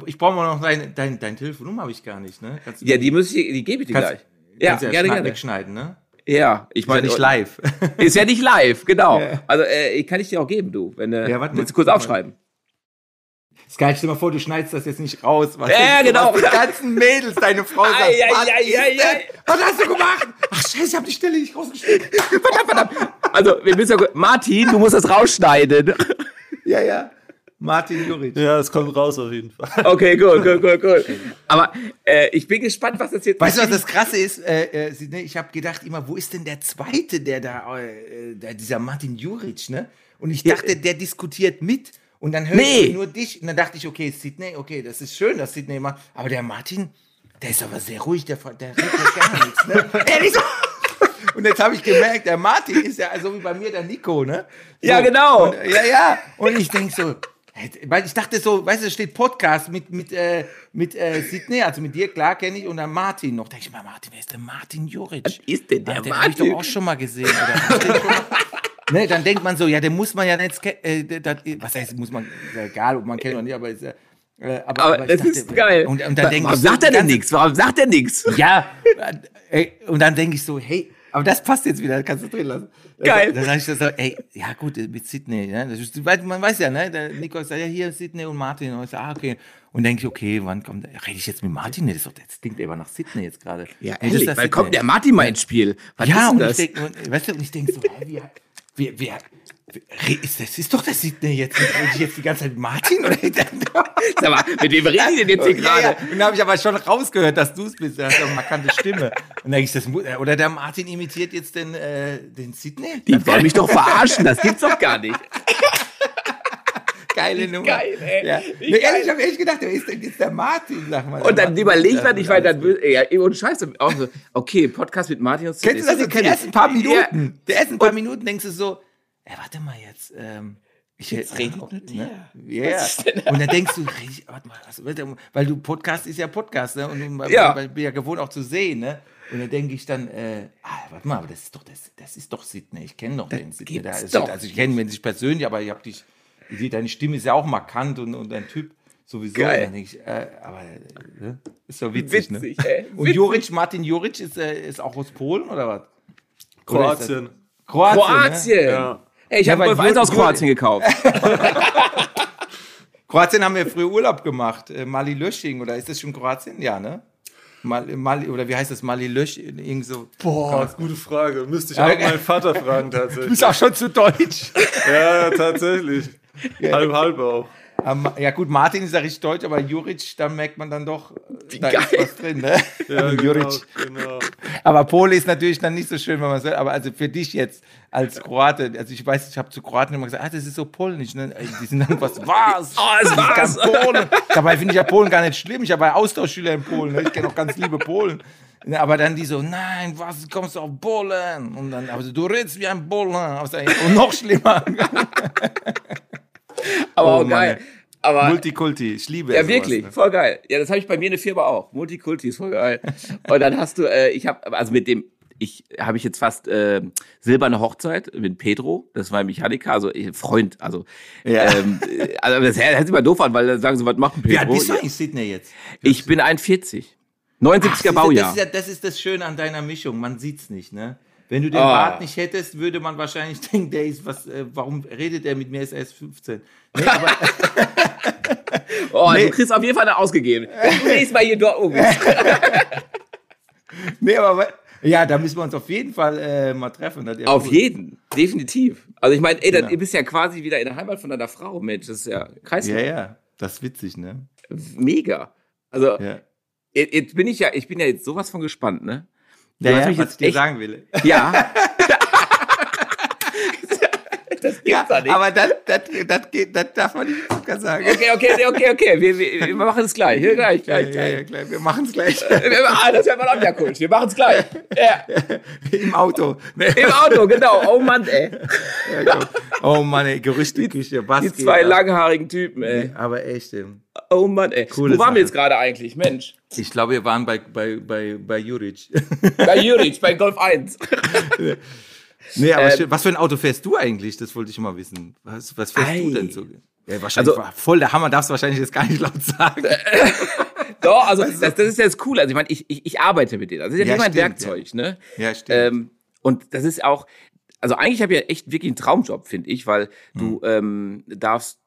ich brauche mal noch deine, dein, deine Telefonnummer habe ich gar nicht, ne? Kannst Ja, die muss ich, die gebe ich dir kannst, gleich. Ja, kannst gerne, gerne. wegschneiden, ne? Ja, ich Ist ja meine, nicht live. Ist ja nicht live, genau. Ja. Also äh, kann ich dir auch geben, du. Wenn du Ja, warte willst du kurz aufschreiben. Sky, stell dir mal vor, du schneidest das jetzt nicht raus. Was Ja, du, genau. Was die ganzen Mädels, deine Frau sagt, ei, was, ist ei, das? ei. was hast du gemacht? Ach scheiße, ich habe die Stelle nicht rausgeschnitten. Verdammt, verdammt. Also, wir müssen ja, Martin, du musst das rausschneiden. Ja, ja. Martin Juric. Ja, es kommt raus auf jeden Fall. Okay, gut, gut, gut, gut. Aber äh, ich bin gespannt, was das jetzt Weißt du, was das Krasse ist? Äh, äh, ne, ich habe gedacht immer, wo ist denn der Zweite, der da, äh, der, dieser Martin Juric, ne? Und ich dachte, der diskutiert mit. Und dann höre Nee. ich nur dich. Und dann dachte ich, okay, Sydney, okay, das ist schön, dass Sydney macht. Aber der Martin, der ist aber sehr ruhig, der, der redet gar nichts, ne? Ehrlich so. Und jetzt habe ich gemerkt, der Martin ist ja so wie bei mir der Nico, ne? So. Ja, genau. Und, ja, ja. Und ich denke so, weil ich dachte so, weißt du, da steht Podcast mit, mit, äh, mit äh, Sydney, also mit dir, klar kenne ich, und dann Martin noch. Da denke ich mal, Martin, wer ist denn Martin Juric? Was ist denn der Ah, Den habe ich doch Martin? auch schon mal gesehen. Oder? Ne, dann denkt man so, ja, den muss man ja nicht ke- äh, das, was heißt, muss man, ist ja egal, ob man kennt oder nicht, aber ist ja, äh, aber, Aber ich das dachte, ist geil. Und, und dann denke Warum ich so, sagt er denn nichts? Warum sagt er nichts? ja, äh, und dann denke ich so, hey, aber das passt jetzt wieder, kannst du drin lassen. Geil. Dann sage ich so, ey, ja gut, mit Sydney, ne? das ist, man weiß ja, ne, der Nico sagt, ja, hier Sydney und Martin. Und ich sage, ah, okay. Und denke ich, okay, wann kommt, rede ich jetzt mit Martin? Nee, Das, doch, das klingt aber nach Sydney jetzt gerade. Ja, ehrlich, weil Sydney. kommt der Martin mal ins Spiel. Was Ja, ist und ich das? denke, und, weißt du, und ich denke so, hä, wie, wie ist das ist doch der Sydney jetzt. Rede ich jetzt die ganze Zeit mit Martin? Oder? Sag mal, mit wem reden die denn jetzt hier Ja, ja. gerade? Und da habe ich aber schon rausgehört, dass du es bist. Du hast ja eine markante Stimme. Und denke ich, das oder der Martin imitiert jetzt den, äh, den Sydney? Die wollen mich doch verarschen, das gibt's doch gar nicht. Geile Nummer. geil, ey. Ja. Nee, geil. ehrlich, ich habe echt gedacht, wer ist denn jetzt der Martin? Sag mal. Und dann Martin. überlegt Das man, ich weil dann, ja, ohne Scheiße, auch so, okay, Podcast mit Martin und Kennst du das? Sydney. Die ersten paar Ja, Minuten. Die ersten paar Minuten denkst du so, ey, warte mal jetzt. Ähm, ich Jetzt redet ja, mit ne? Ja. Und dann denkst du, warte mal, was, warte, weil du Podcast ist ja Podcast, ne? Und du, Ja. bin ja gewohnt auch zu sehen, ne? Und dann denke ich dann, äh, ah, warte mal, aber das ist doch das, das ist doch Sydney. Ich kenne doch den Sydney. gibt's Da ist- doch Also ich kenne ihn nicht persönlich, aber ich habe dich, sehe, deine Stimme ist ja auch markant und, und dein Typ sowieso. Geil. Ich, äh, aber äh, ne? ist doch witzig, Witzig, ne? ey. Und Witzig. Juric, Martin Juric ist, äh, ist auch aus Polen oder was? Kroatien. Kroatien. Kroatien. Ne? Ja. Ey, ich Ja, habe Golf 1 aus Kroatien gekauft. Kroatien haben wir früher Urlaub gemacht. Äh, Mali Lösching, oder ist das schon Kroatien? Ja, ne? Mali, Mali, oder wie heißt das? Mali Lösching, irgend so. Boah, gute Frage. Müsste ich Ja, auch meinen Vater fragen Du tatsächlich. bist auch schon zu deutsch. Ja, tatsächlich. Halb, halb auch. Ja gut, Martin ist ja richtig deutsch, aber Juric, da merkt man dann doch, äh, da ist geil. was drin, ne? Ja, genau, Juric. genau. Aber Pole ist natürlich dann nicht so schön, wenn man sagt, aber also für dich jetzt als Kroate, also ich weiß, ich habe zu Kroaten immer gesagt, ah, das ist so polnisch, ne? Die sind dann was, was? Oh, es ist ganz Polen. Dabei finde ich ja Polen gar nicht schlimm. Ich habe ja Austauschschüler in Polen, ne? ich kenne auch ganz liebe Polen. Ne, Aber dann die so, nein, was, kommst du auf Polen? Und dann, aber so, du redest wie ein Polen. Und noch schlimmer. Aber Oh, auch geil. Aber Multikulti, ich liebe Ja, sowas, wirklich, ne? voll geil. Ja, das habe ich bei mir in der Firma auch. Multikulti ist voll geil. Und dann hast du, äh, ich habe, also mit dem, ich habe ich jetzt fast äh, silberne Hochzeit mit Pedro, das war ein Mechaniker, also äh, Freund, also, Ja. ähm, äh, also das hört sich immer doof an, weil dann sagen sie, was macht ein Pedro? Wie alt bist du Ja. eigentlich, Sydney, jetzt? Ich bin 41. Ach, 79er siehst du, Baujahr. Das ist, ja, das ist das Schöne an deiner Mischung, man sieht's nicht, ne? Wenn du den Ah. Bart nicht hättest, würde man wahrscheinlich denken, der ist was, äh, warum redet er mit mir, ist er erst 15. Nee, aber, oh, nee. du kriegst auf jeden Fall eine ausgegeben. Du nächstes Mal hier dort oben nee, aber ja, da müssen wir uns auf jeden Fall äh, mal treffen. Ja Auf cool. jeden, definitiv. Also ich meine, ey, Genau. ihr bist ja quasi wieder in der Heimat von deiner Frau, Mensch, das ist ja Kreislauf. Ja, ja, das ist witzig, ne? Mega. Also Ja. Jetzt bin ich ja, ich bin ja jetzt sowas von gespannt, ne? Du Ja, hast mich was jetzt ich dir echt- sagen will. Ja. das gibt's Ja, doch nicht. aber das, das, das, geht, das darf man nicht im Podcast sagen. okay, okay, okay, okay. Wir, wir, wir machen es gleich. Hier, gleich, Ja, gleich, ja, gleich. ja, gleich. Wir machen es gleich. Ah, das wäre mal auch wieder cool. Wir machen es gleich. Ja. Im Auto. Im Auto, genau. Oh Mann, ey. Ja, oh Mann, ey, Gerüchteküche. Was Die geht zwei langhaarigen Typen, ey. Aber echt, ey. Oh Mann, ey. Coole Wo waren Sache. wir jetzt gerade eigentlich? Mensch. Ich glaube, wir waren bei, bei, bei, bei Juric. Bei Juric, bei Golf 1. nee, aber Ähm, was für ein Auto fährst du eigentlich? Das wollte ich mal wissen. Was, was fährst Ei. du denn so? Ja, wahrscheinlich Also- voll der Hammer, darfst du wahrscheinlich jetzt gar nicht laut sagen. Doch, also das, das ist ja das Coole. Also ich meine, ich, ich, ich arbeite mit denen. Also das ist ja, Ja, wie mein stimmt, Werkzeug, ne? Ja, stimmt. Ähm, und das ist auch, also eigentlich habe ich ja echt wirklich einen Traumjob, finde ich, weil du Hm. ähm, darfst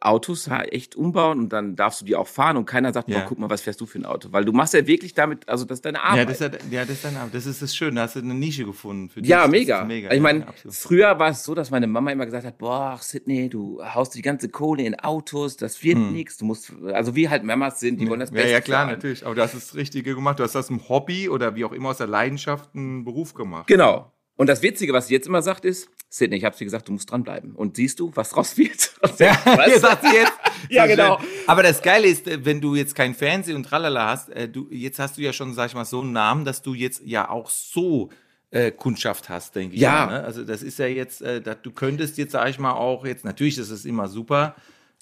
Autos echt umbauen und dann darfst du die auch fahren und keiner sagt, Ja. boah, guck mal, was fährst du für ein Auto? Weil du machst ja wirklich damit, also das ist deine Arbeit. Ja, das ist, ja, das ist dann, das ist das Schöne. Da hast du eine Nische gefunden für dich. Ja, Das mega. mega. Ich meine, ja, früher war es so, dass meine Mama immer gesagt hat, boah, Sydney, du haust die ganze Kohle in Autos, das wird nichts. Du musst, also wie halt Mamas sind, die wollen das Hm. ja, Beste ja, klar, einen. natürlich. Aber du hast das Richtige gemacht. Du hast aus dem Hobby oder wie auch immer aus der Leidenschaft einen Beruf gemacht. Genau. Und das Witzige, was sie jetzt immer sagt, ist, Sydney, ich hab's dir gesagt, du musst dranbleiben. Und siehst du, was draus wird? Ja, du? sagt sie jetzt. Ja, genau. Aber das Geile ist, äh, wenn du jetzt kein Fernsehen und tralala hast, äh, du, jetzt hast du ja schon, sag ich mal, so einen Namen, dass du jetzt ja auch so äh, Kundschaft hast, denke ich. Ja. mal, ne? Also das ist ja jetzt, äh, du könntest jetzt, sag ich mal, auch jetzt, natürlich ist es immer super,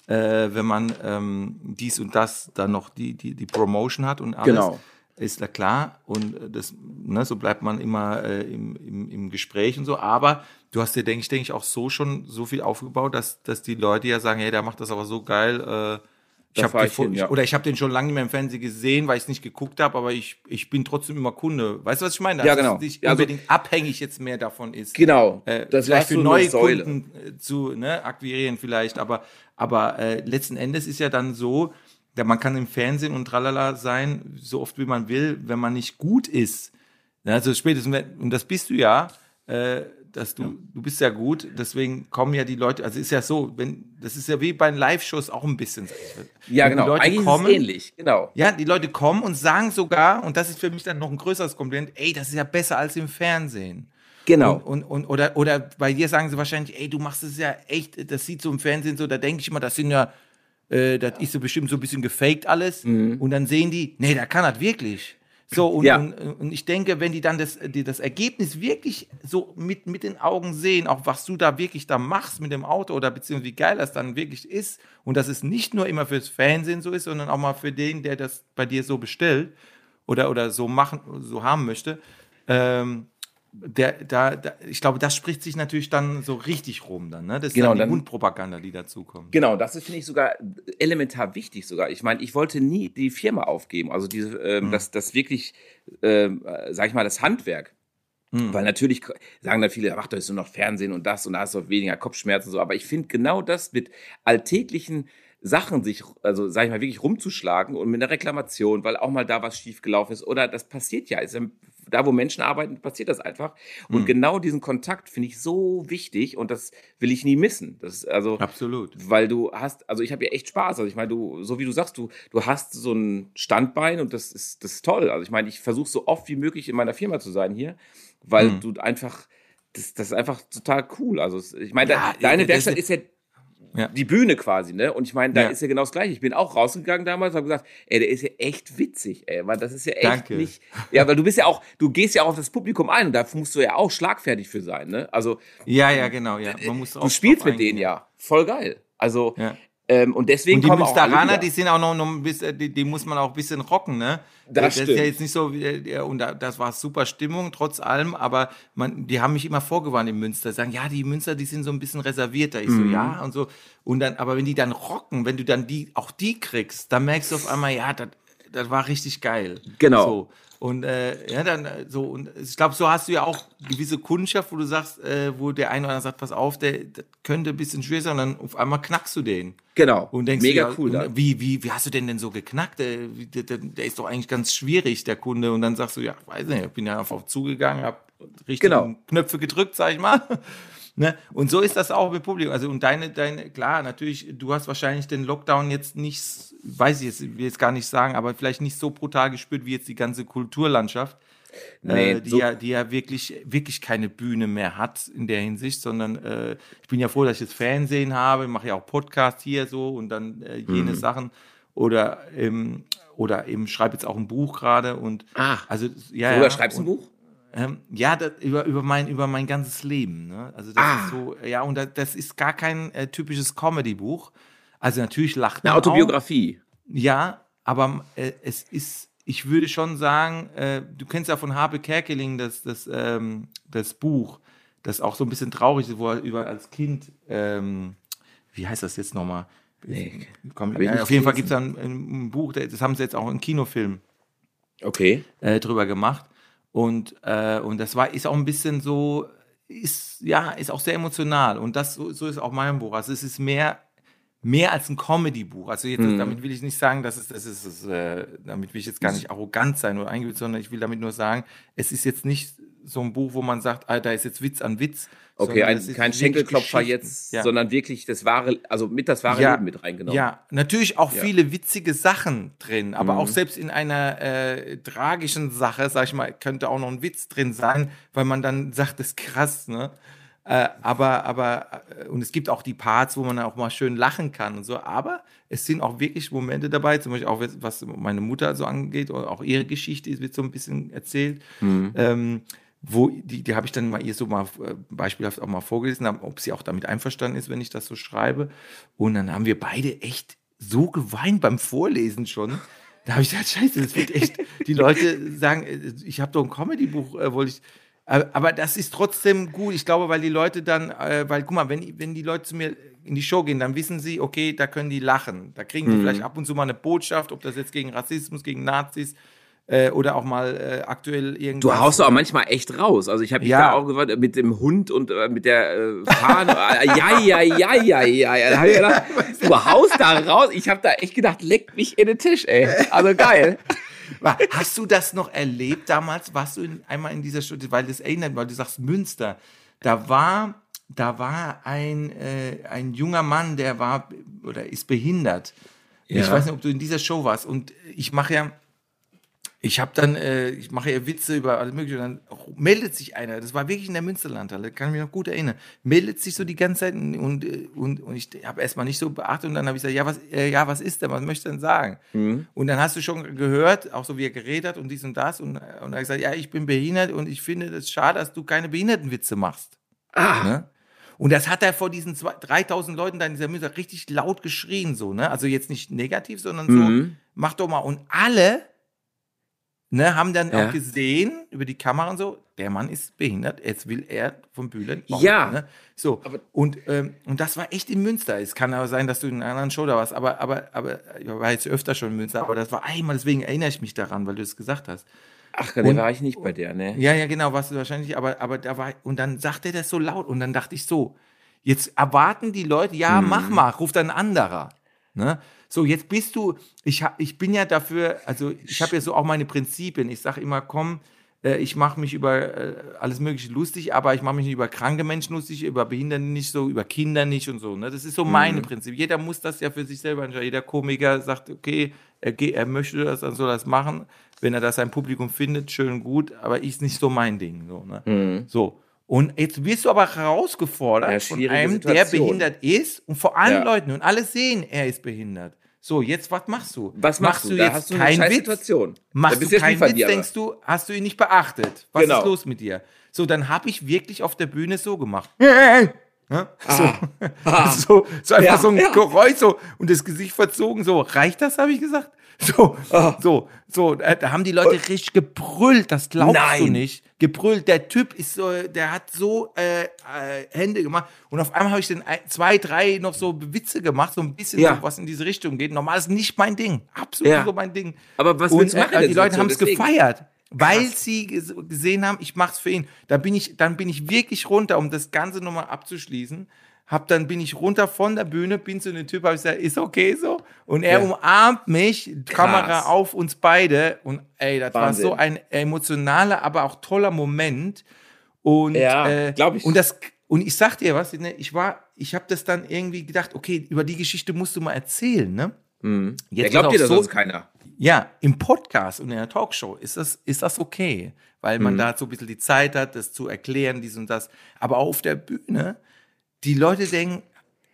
äh, wenn man ähm, dies und das dann noch die, die, die Promotion hat und alles. Genau. Ist ja klar. Und äh, das, ne, so bleibt man immer äh, im, im, im Gespräch und so. Aber du hast dir, denke ich, denke ich, auch so schon so viel aufgebaut, dass, dass die Leute ja sagen, hey, der macht das aber so geil. Äh, ich hab ich hin, ja. Oder ich habe den schon lange nicht mehr im Fernsehen gesehen, weil ich es nicht geguckt habe, aber ich, ich bin trotzdem immer Kunde. Weißt du, was ich meine? Ja, Dass genau. es nicht Ja, also- unbedingt abhängig jetzt mehr davon ist Genau. äh, das vielleicht für neue. Kunden äh, zu ne, akquirieren vielleicht, aber, aber äh, letzten Endes ist ja dann so, ja, man kann im Fernsehen und tralala sein, so oft wie man will, wenn man nicht gut ist. Ja, Also spätestens, und das bist du ja, äh, dass du, du bist ja gut, deswegen kommen ja die Leute, also ist ja so, wenn, das ist ja wie bei den Live-Shows auch ein bisschen. Ja, Wenn genau. Eigentlich kommen, ist es ähnlich. Genau. ja, die Leute kommen und sagen sogar, und das ist für mich dann noch ein größeres Kompliment, ey, das ist ja besser als im Fernsehen. Genau. Und, und, und, oder, oder bei dir sagen sie wahrscheinlich, ey, du machst es ja echt, das sieht so im Fernsehen so, da denke ich immer, das sind ja, äh, das ist so bestimmt so ein bisschen gefaked alles. Und dann sehen die, nee, da kann das wirklich. So, und, Mhm. Ja. und, und ich denke, wenn die dann das, die, das Ergebnis wirklich so mit, mit den Augen sehen, auch was du da wirklich da machst mit dem Auto oder beziehungsweise wie geil das dann wirklich ist und dass es nicht nur immer fürs Fernsehen so ist, sondern auch mal für den, der das bei dir so bestellt oder, oder so machen, so haben möchte, ähm, der, da, da, ich glaube, das spricht sich natürlich dann so richtig rum dann, ne? Das ist Genau, dann die dann- Mundpropaganda, die dazukommt. Genau, das ist, finde ich, sogar elementar wichtig sogar. Ich meine, ich wollte nie die Firma aufgeben, also diese, ähm, Mhm. das, das wirklich, ähm, äh, sag ich mal, das Handwerk. Mhm. Weil natürlich sagen da viele, ach, da ist nur noch Fernsehen und das und da hast du weniger Kopfschmerzen und so. Aber ich finde genau das mit alltäglichen Sachen sich, also sag ich mal, wirklich rumzuschlagen und mit einer Reklamation, weil auch mal da was schiefgelaufen ist. Oder das passiert ja. Ist ja da, wo Menschen arbeiten, passiert das einfach. Und genau diesen Kontakt finde ich so wichtig und das will ich nie missen. Das ist also Absolut. weil du hast, also ich habe ja echt Spaß. Also ich meine, du, so wie du sagst, du, du hast so ein Standbein und das ist, das ist toll. Also ich meine, ich versuche so oft wie möglich in meiner Firma zu sein hier, weil du einfach, das, das ist einfach total cool. Also ich meine, Ja, de- deine Werkstatt ist- ist ja Ja. die Bühne quasi, ne? Und ich meine, da Ja. ist ja genau das Gleiche. Ich bin auch rausgegangen damals und habe gesagt, ey, der ist ja echt witzig, ey, weil das ist ja echt Danke. nicht, ja, weil du bist ja auch, du gehst ja auch auf das Publikum ein und da musst du ja auch schlagfertig für sein, ne? Also Ja, ja, genau, ja. Man muss du auch spielst drauf mit denen ja, voll geil. Also Ja. ähm, und deswegen Und die kommen Münsteraner, die sind auch noch, noch ein bisschen, die, die muss man auch ein bisschen rocken, ne? Das ist stimmt. ja jetzt nicht so, wie, und da, das war super Stimmung, trotz allem, aber man, die haben mich immer vorgewarnt in Münster, sagen, ja, die Münster, die sind so ein bisschen reservierter. Ich Mhm. so, ja, und so. Und dann, aber wenn die dann rocken, wenn du dann die, auch die kriegst, dann merkst du auf einmal, ja, das, das war richtig geil. Genau. So. Und äh, ja, dann äh, so, und ich glaube, so hast du ja auch gewisse Kundschaft, wo du sagst, äh, wo der eine oder andere sagt, pass auf, der, das könnte ein bisschen schwer sein, und dann auf einmal knackst du den. Genau. Und denkst Mega ja, cool. und. Wie, wie, wie hast du denn denn so geknackt? Der, wie- der, der, der ist doch eigentlich ganz schwierig, der Kunde. Und dann sagst du, ja, weiß nicht, ich bin ja einfach zugegangen, hab richtig Genau. Knöpfe gedrückt, sag ich mal. Ne? Und so ist das auch mit Publikum. Also, und deine, deine, klar, natürlich, du hast wahrscheinlich den Lockdown jetzt nicht, weiß ich jetzt, will jetzt gar nicht sagen, aber vielleicht nicht so brutal gespürt wie jetzt die ganze Kulturlandschaft. Nee, äh, die, so- ja, die ja wirklich, wirklich keine Bühne mehr hat in der Hinsicht, sondern äh, ich bin ja froh, dass ich das Fernsehen habe, mache ja auch Podcast hier so und dann äh, jene Mhm. Sachen oder ähm, oder eben schreibe jetzt auch ein Buch gerade und Ach. also ja, Oder ja, schreibst du ein Buch? Ähm, ja, das, über, über, mein, über mein ganzes Leben. Ne? Also das Ah. ist so, ja, und das, das ist gar kein äh, typisches Comedy-Buch. Also natürlich lacht Eine man auch. Autobiografie. Ja, aber äh, es ist, ich würde schon sagen, äh, du kennst ja von Habe Kerkeling das, das, ähm, das Buch, das auch so ein bisschen traurig ist, wo er über als Kind, ähm, wie heißt das jetzt nochmal? Nee, Komm, ja, auf jeden Fall gibt es da ein, ein Buch, das haben sie jetzt auch im Kinofilm Okay. äh, drüber gemacht. Und, äh, und das war, ist auch ein bisschen so, ist, ja, ist auch sehr emotional. Und das, so, so ist auch mein Buch. Also es ist mehr, mehr als ein Comedy-Buch. Also jetzt, mhm. damit will ich nicht sagen, dass es, das ist, äh, damit will ich jetzt gar nicht arrogant sein oder eingebildet, sondern ich will damit nur sagen, es ist jetzt nicht so ein Buch, wo man sagt, ah, da ist jetzt Witz an Witz. Okay, ein, kein Schenkelklopfer jetzt, ja. sondern wirklich das wahre, also mit das wahre ja, Leben mit reingenommen. Ja, natürlich auch ja. viele witzige Sachen drin, aber mhm. auch selbst in einer äh, tragischen Sache, sag ich mal, könnte auch noch ein Witz drin sein, weil man dann sagt, das ist krass, ne? Äh, aber, aber, äh, und es gibt auch die Parts, wo man auch mal schön lachen kann und so, aber es sind auch wirklich Momente dabei, zum Beispiel auch was meine Mutter so angeht, oder auch ihre Geschichte wird so ein bisschen erzählt. Mhm. Ähm, wo die, die habe ich dann mal ihr so mal äh, beispielhaft auch mal vorgelesen, ob sie auch damit einverstanden ist, wenn ich das so schreibe. Und dann haben wir beide echt so geweint beim Vorlesen schon. Da habe ich gesagt, scheiße, das wird echt, die Leute sagen, äh, ich habe doch ein Comedy-Buch, äh, wollte ich. Aber das ist trotzdem gut. Ich glaube, weil die Leute dann, äh, weil, guck mal, wenn, wenn die Leute zu mir in die Show gehen, dann wissen sie, okay, da können die lachen. Da kriegen die mhm. vielleicht ab und zu mal eine Botschaft, ob das jetzt gegen Rassismus, gegen Nazis, äh, oder auch mal äh, aktuell irgendwas. Du haust auch manchmal echt raus. Also ich habe mich ja. da auch gewartet mit dem Hund und äh, mit der äh, Fahne. ja, ja, ja, ja, ja. ja. Da hab ich gedacht, du haust da raus. Ich habe da echt gedacht, leck mich in den Tisch, ey. Also geil. Hast du das noch erlebt damals? Warst du in, einmal in dieser Stunde, weil das erinnert, weil du sagst Münster. Da war, da war ein, äh, ein junger Mann, der war oder ist behindert. Ja. Ich weiß nicht, ob du in dieser Show warst. Und ich mache ja ich habe dann, äh, ich mache ja Witze über alles Mögliche, und dann meldet sich einer, das war wirklich in der Münsterlandhalle, kann ich mich noch gut erinnern, meldet sich so die ganze Zeit und, und, und ich habe erstmal nicht so beachtet und dann habe ich gesagt, ja was, äh, ja, was ist denn, was möchtest du denn sagen? Mhm. Und dann hast du schon gehört, auch so wie er geredet hat und dies und das und, und dann habe ich gesagt, ja, ich bin behindert und ich finde es schade, dass du keine Behindertenwitze machst. Ah. Ne? Und das hat er vor diesen 3000 Leuten da in dieser Münster richtig laut geschrien, so, ne? Also jetzt nicht negativ, sondern so, mhm. mach doch mal. Und alle ne, haben dann ja. auch gesehen über die Kamera und so, der Mann ist behindert, jetzt will er vom Bühlen. Bauen, ja. Ne? So, aber und, ähm, und das war echt in Münster. Es kann aber sein, dass du in einer anderen Show da warst, aber, aber, aber ich war jetzt öfter schon in Münster, aber das war einmal, deswegen erinnere ich mich daran, weil du es gesagt hast. Ach, da war ich nicht bei der, ne? Ja, ja, genau, warst du wahrscheinlich, aber, aber da war, und dann sagte er das so laut und dann dachte ich so, jetzt erwarten die Leute, ja, hm. mach mal, ruft ein anderer. Ne? So, jetzt bist du, ich, ich bin ja dafür, also ich habe ja so auch meine Prinzipien. Ich sage immer, komm, äh, ich mache mich über äh, alles Mögliche lustig, aber ich mache mich nicht über kranke Menschen lustig, über Behinderte nicht so, über Kinder nicht und so. Ne? Das ist so mhm. meine Prinzip. Jeder muss das ja für sich selber entscheiden. Jeder Komiker sagt, okay, er, er möchte das, dann soll er das machen. Wenn er das sein Publikum findet, schön gut, aber ist nicht so mein Ding. So, ne? Mhm. so. Und jetzt wirst du aber herausgefordert ja, von einem, Situation. der behindert ist und vor allen ja. Leuten und alle sehen, er ist behindert. So, jetzt was machst du? Was machst, machst du? jetzt hast du keinen Witz? Situation. Machst du keinen Witz, denkst du, hast du ihn nicht beachtet? Was genau. ist los mit dir? So, dann habe ich wirklich auf der Bühne so gemacht. Ja? So, ah. so, so, einfach ja, so ein ja. Geräusch so und das Gesicht verzogen, so, reicht das, habe ich gesagt? So, ah. so, so, äh, da haben die Leute richtig gebrüllt, das glaubst Nein. du nicht. Gebrüllt, der Typ ist so, der hat so äh, äh, Hände gemacht und auf einmal habe ich dann zwei, drei noch so Witze gemacht, so ein bisschen ja. so, was in diese Richtung geht. Normal ist nicht mein Ding, absolut ja. so mein Ding. Aber was und, äh, die Leute haben es gefeiert weil Krass. sie gesehen haben, ich mach's für ihn. Da bin ich, dann bin ich wirklich runter, um das Ganze nochmal abzuschließen. Hab dann bin ich runter von der Bühne, bin zu dem Typ, habe gesagt, ist okay so. Und er ja. umarmt mich, Krass. Kamera auf uns beide. Und ey, das Wahnsinn. war so ein emotionaler, aber auch toller Moment. Und ja, äh, glaube ich. Und das und ich sag dir was, ne, ich war, ich habe das dann irgendwie gedacht, okay, über die Geschichte musst du mal erzählen, ne? Mhm. Jetzt ja, glaubt dir das so, sonst keiner. Ja, im Podcast und in der Talkshow ist das, ist das okay, weil man mhm. da so ein bisschen die Zeit hat, das zu erklären, dies und das. Aber auf der Bühne, die Leute denken,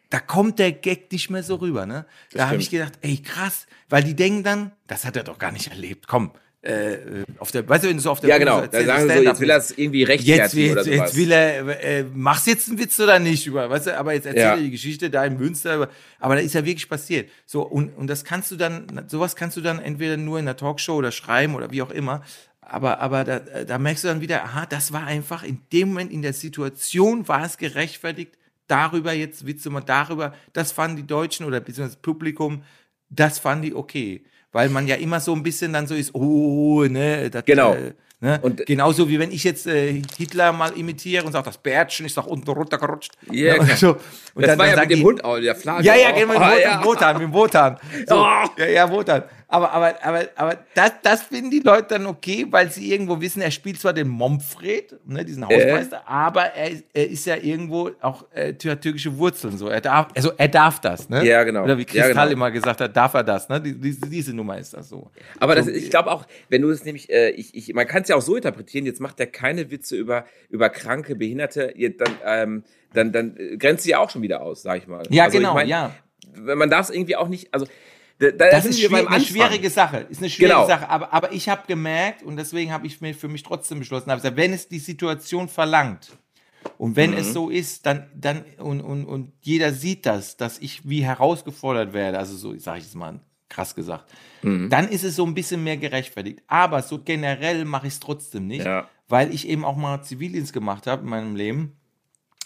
da kommt der Gag nicht mehr so rüber. Ne? Da habe ich gedacht, ey, krass, weil die denken dann, das hat er doch gar nicht erlebt. Komm, äh, auf der, weißt du, wenn du so auf der Ja, genau. Da sagen so, jetzt will er es irgendwie rechtfertigen jetzt, oder sowas. Jetzt will er, äh, machst jetzt einen Witz oder nicht über, weißt du, aber jetzt erzähl ja. die Geschichte da in Münster, aber da ist ja wirklich passiert. So, und, und das kannst du dann, sowas kannst du dann entweder nur in der Talkshow oder schreiben oder wie auch immer. Aber, aber da, da merkst du dann wieder, aha, das war einfach in dem Moment in der Situation war es gerechtfertigt, darüber jetzt Witze machen, darüber, das fanden die Deutschen oder beziehungsweise das Publikum, das fanden die okay. weil man ja immer so ein bisschen dann so ist, oh, ne, das, Genau. Äh, ne? Und- genauso wie wenn ich jetzt äh, Hitler mal imitiere und sage, das Bärtchen ist nach unten runtergerutscht. Ja, und klar. so. Und das war ja sagen mit dem die- Hund auch, der Flagge. ja, ja, genau, mit dem Wotan, ja. Wotan, mit dem Wotan. So, Oh. Ja, ja, Wotan. Aber, aber, aber, aber das, das finden die Leute dann okay, weil sie irgendwo wissen, er spielt zwar den Momfred, ne, diesen Hausmeister, aber er, ist- er ist ja irgendwo auch äh, tür- türkische Wurzeln. So. Er darf, also er darf das, ne? Ja, genau. Oder wie Ja, Kristall genau. immer gesagt hat, darf er das, ne? Die, diese, diese Nummer ist das so. Aber das, So, ich glaube auch, wenn du es nämlich, äh, ich, ich, man kann es ja auch so interpretieren, jetzt macht er keine Witze über, über kranke, Behinderte, dann, ähm, dann, dann äh, grenzt sie ja auch schon wieder aus, sag ich mal. Ja, Also, genau, ich mein, ja. Man darf es irgendwie auch nicht, also da, da Das ist eine schwierige Sache. Ist eine schwierige Genau. Sache. Aber, aber ich habe gemerkt, und deswegen habe ich mir für mich trotzdem beschlossen, habe gesagt, wenn es die Situation verlangt und wenn Mhm. es so ist, dann, dann und, und, und jeder sieht das, dass ich wie herausgefordert werde, also so sage ich es mal krass gesagt, Mhm. dann ist es so ein bisschen mehr gerechtfertigt. Aber so generell mache ich es trotzdem nicht, Ja. weil ich eben auch mal Zivildienst gemacht habe in meinem Leben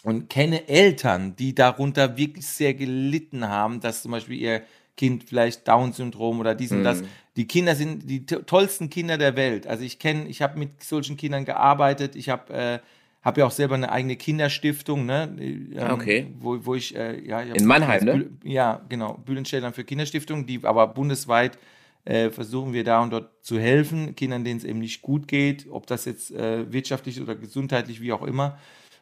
und kenne Eltern, die darunter wirklich sehr gelitten haben, dass zum Beispiel ihr Kind vielleicht Down-Syndrom oder dies und das. Die Kinder sind die to- tollsten Kinder der Welt. Also ich kenne, ich habe mit solchen Kindern gearbeitet. Ich habe äh, hab ja auch selber eine eigene Kinderstiftung, ne? ähm, Ah, okay. Wo, wo ich, äh, ja, ich In Mannheim, ne? Ja, genau. Bühlenstellern für Kinderstiftung, die aber bundesweit äh, versuchen wir da und dort zu helfen, Kindern, denen es eben nicht gut geht, ob das jetzt äh, wirtschaftlich oder gesundheitlich, wie auch immer.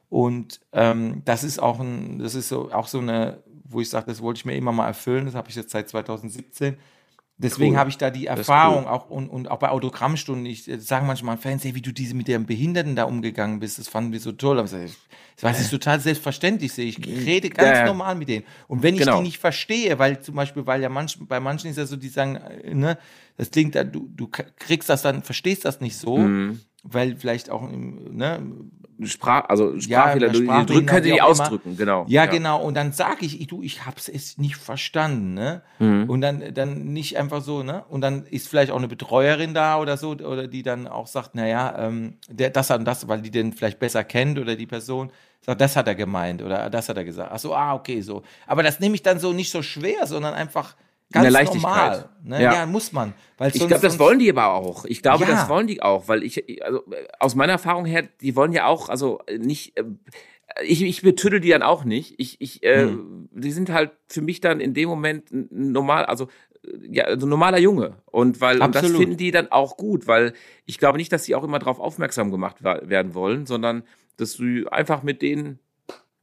Und ähm, das ist auch ein, das ist so auch so eine, wo ich sage, das wollte ich mir immer mal erfüllen. Das habe ich jetzt seit 2017. Deswegen Cool. habe ich da die ist Erfahrung cool. auch und, und auch bei Autogrammstunden. Ich äh, sage manchmal Fans, hey, wie du diese mit dem Behinderten da umgegangen bist, das fanden wir so toll. Aber ich sage, das ich total selbstverständlich sehe. Ich rede ganz Ja, ja. normal mit denen. Und wenn ich Genau. die nicht verstehe, weil zum Beispiel, weil ja manch, bei manchen ist ja so, die sagen, äh, ne, das klingt, da, du, du kriegst das dann, verstehst das nicht so, Mhm. weil vielleicht auch, im, ne, Sprach, also Ja, Sprachfehler, die Sprachfehlern, drücken, wie nicht auch immer. ausdrücken, genau. Ja, genau. Und dann sage ich, ich, du, ich hab's es nicht verstanden, ne? Mhm. Und dann, dann nicht einfach so, ne? Und dann ist vielleicht auch eine Betreuerin da oder so, oder die dann auch sagt, naja, ähm, der, das hat und das, weil die den vielleicht besser kennt oder die Person sagt, das hat er gemeint oder das hat er gesagt. Ach so, ah, okay, so. Aber das nehme ich dann so nicht so schwer, sondern einfach ganz der Leichtigkeit. normal. Ne? Ja. Ja. muss man. Weil Ich sonst- glaube, das wollen die aber auch. Ich glaube, Ja. das wollen die auch, weil ich, ich- also äh, aus meiner Erfahrung her, die wollen ja auch, also äh, nicht, äh, ich, ich betüdel die dann auch nicht. Ich, ich, äh, Hm. die sind halt für mich dann in dem Moment normal, also äh, ja, also normaler Junge. Und weil und das finden die dann auch gut, weil ich glaube nicht, dass sie auch immer darauf aufmerksam gemacht werden wollen, sondern dass du einfach mit denen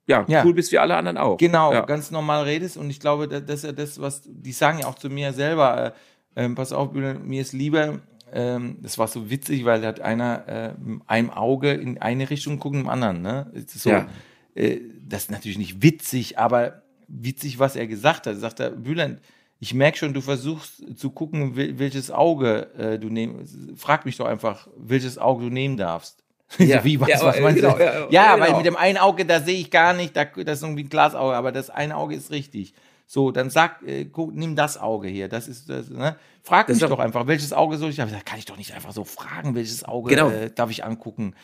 ja, Ja. cool bist wie alle anderen auch. Genau, Ja. ganz normal redest und ich glaube, da- das ist ja das, was die sagen ja auch zu mir selber. Äh, ähm, pass auf, mir ist lieber. Ähm, das war so witzig, weil da hat einer äh, mit einem Auge in eine Richtung gucken, im anderen. Ne? So, Ja. äh, das ist natürlich nicht witzig, aber witzig, was er gesagt hat. Er sagt er, Bülent, ich merke schon, du versuchst zu gucken, wel- welches Auge äh, du nehmen. Frag mich doch einfach, welches Auge du nehmen darfst. Ja. so, wie, was, Ja, was meinst genau, du? ja, Ja, ja, weil genau. mit dem einen Auge, da sehe ich gar nicht, da, das ist irgendwie ein Glasauge, aber das eine Auge ist richtig. So, dann sag, äh, guck, nimm das Auge hier. Das ist das, ne? Frag Das mich doch einfach, welches Auge soll ich sag, kann ich doch nicht einfach so fragen, welches Auge Genau. äh, darf ich angucken.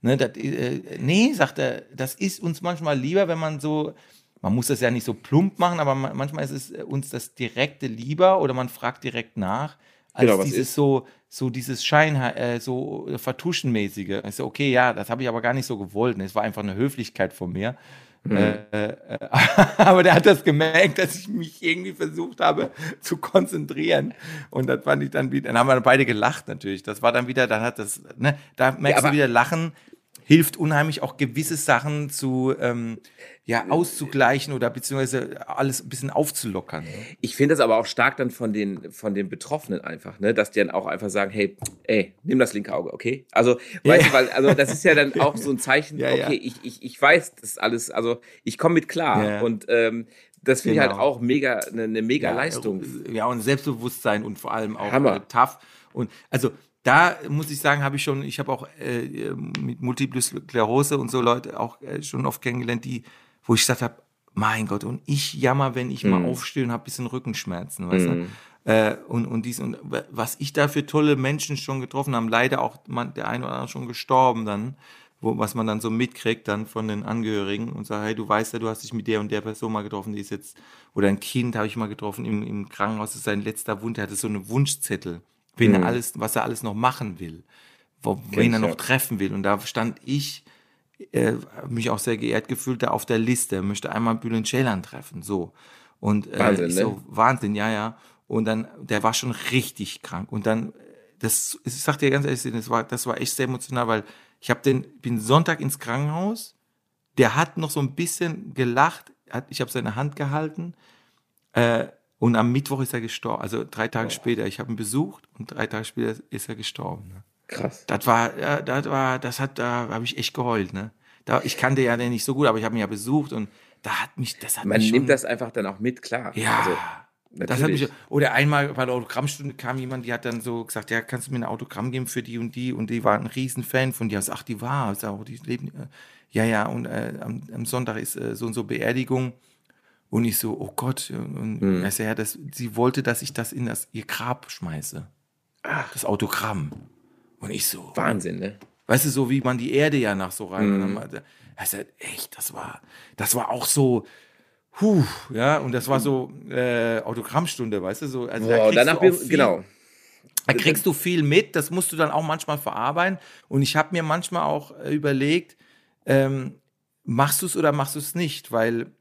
Ne, das, äh, nee, sagt er, das ist uns manchmal lieber, wenn man so, man muss das ja nicht so plump machen, aber man, manchmal ist es äh, uns das Direkte lieber oder man fragt direkt nach, als Genau, was dieses ist? so, so dieses Schein, äh, so äh, Vertuschenmäßige. Ich so, okay, ja, das habe ich aber gar nicht so gewollt. ne? Es war einfach eine Höflichkeit von mir. Mhm. Äh, äh, aber der hat das gemerkt, dass ich mich irgendwie versucht habe zu konzentrieren. Und das fand ich dann wieder, dann haben wir beide gelacht natürlich. Das war dann wieder, dann hat das, ne, da merkst aber- du wieder, Lachen hilft unheimlich auch gewisse Sachen zu, ähm, ja, auszugleichen oder beziehungsweise alles ein bisschen aufzulockern. ne? Ich finde das aber auch stark dann von den, von den Betroffenen einfach, ne, dass die dann auch einfach sagen, hey, ey, nimm das linke Auge, okay? Also, weißt du, weil, also das ist ja dann auch so ein Zeichen, Ja, ja. okay, ich, ich, ich weiß das alles, also ich komme mit klar. Ja. Und ähm, das finde ich halt Genau. auch mega, eine, eine mega Leistung. Ja, und Selbstbewusstsein und vor allem auch Hammer. äh, tough. Und also da muss ich sagen, habe ich schon, ich habe auch äh, mit Multiple Sklerose und so Leute auch äh, schon oft kennengelernt, die, wo ich gesagt habe, mein Gott, und ich jammer, wenn ich Mhm. mal aufstehe und habe ein bisschen Rückenschmerzen, weißt du? Äh, und, und dies und was ich da für tolle Menschen schon getroffen habe, leider auch man, der eine oder andere schon gestorben dann, wo, was man dann so mitkriegt dann von den Angehörigen und sagt, hey, du weißt ja, du hast dich mit der und der Person mal getroffen, die ist jetzt, oder ein Kind habe ich mal getroffen im, im Krankenhaus, das ist sein letzter Wunsch, er hatte so eine Wunschzettel, wen Mhm. er alles, was er alles noch machen will, wo, wen er noch treffen will. Und da stand ich, äh, mich auch sehr geehrt gefühlt, da auf der Liste, er möchte einmal Bülent Ceylan treffen, so. Und äh, Wahnsinn, ich ne? so, Wahnsinn, ja, ja. Und dann, der war schon richtig krank. Und dann, das, ich sag dir ganz ehrlich, das war, das war echt sehr emotional, weil ich habe den, bin Sonntag ins Krankenhaus, der hat noch so ein bisschen gelacht, hat, ich habe seine Hand gehalten äh, und am Mittwoch ist er gestorben, also drei Tage später. Ich habe ihn besucht und drei Tage später ist er gestorben. Ne? Krass. Das war, das war, das hat, da habe ich echt geheult. Ne? Da, ich kannte ja den nicht so gut, aber ich habe ihn ja besucht und da hat mich, das hat Man mich schon, nimmt das einfach dann auch mit, klar. ja. Also, das hat mich, oder einmal bei der Autogrammstunde kam jemand, die hat dann so gesagt, ja, kannst du mir ein Autogramm geben für die und die? Und die war ein Riesenfan von dir. Ich sag, ach, die war, ich sag, oh, die leben, ja, ja, und äh, am, am Sonntag ist äh, so und so Beerdigung. Und ich so, oh Gott, und Hm. er ja, das, sie wollte, dass ich das in das, ihr Grab schmeiße. Das Autogramm. Und ich so, Wahnsinn, ne? Weißt du, so wie man die Erde ja nach so rein. Mhm. Sagt, echt, das war, das war auch so, huh, ja, und das war so äh, Autogrammstunde, weißt du, so. Also da Boah, kriegst danach du viel, genau. Da kriegst du viel mit, das musst du dann auch manchmal verarbeiten. Und ich habe mir manchmal auch äh, überlegt, ähm, machst du es oder machst du es nicht, weil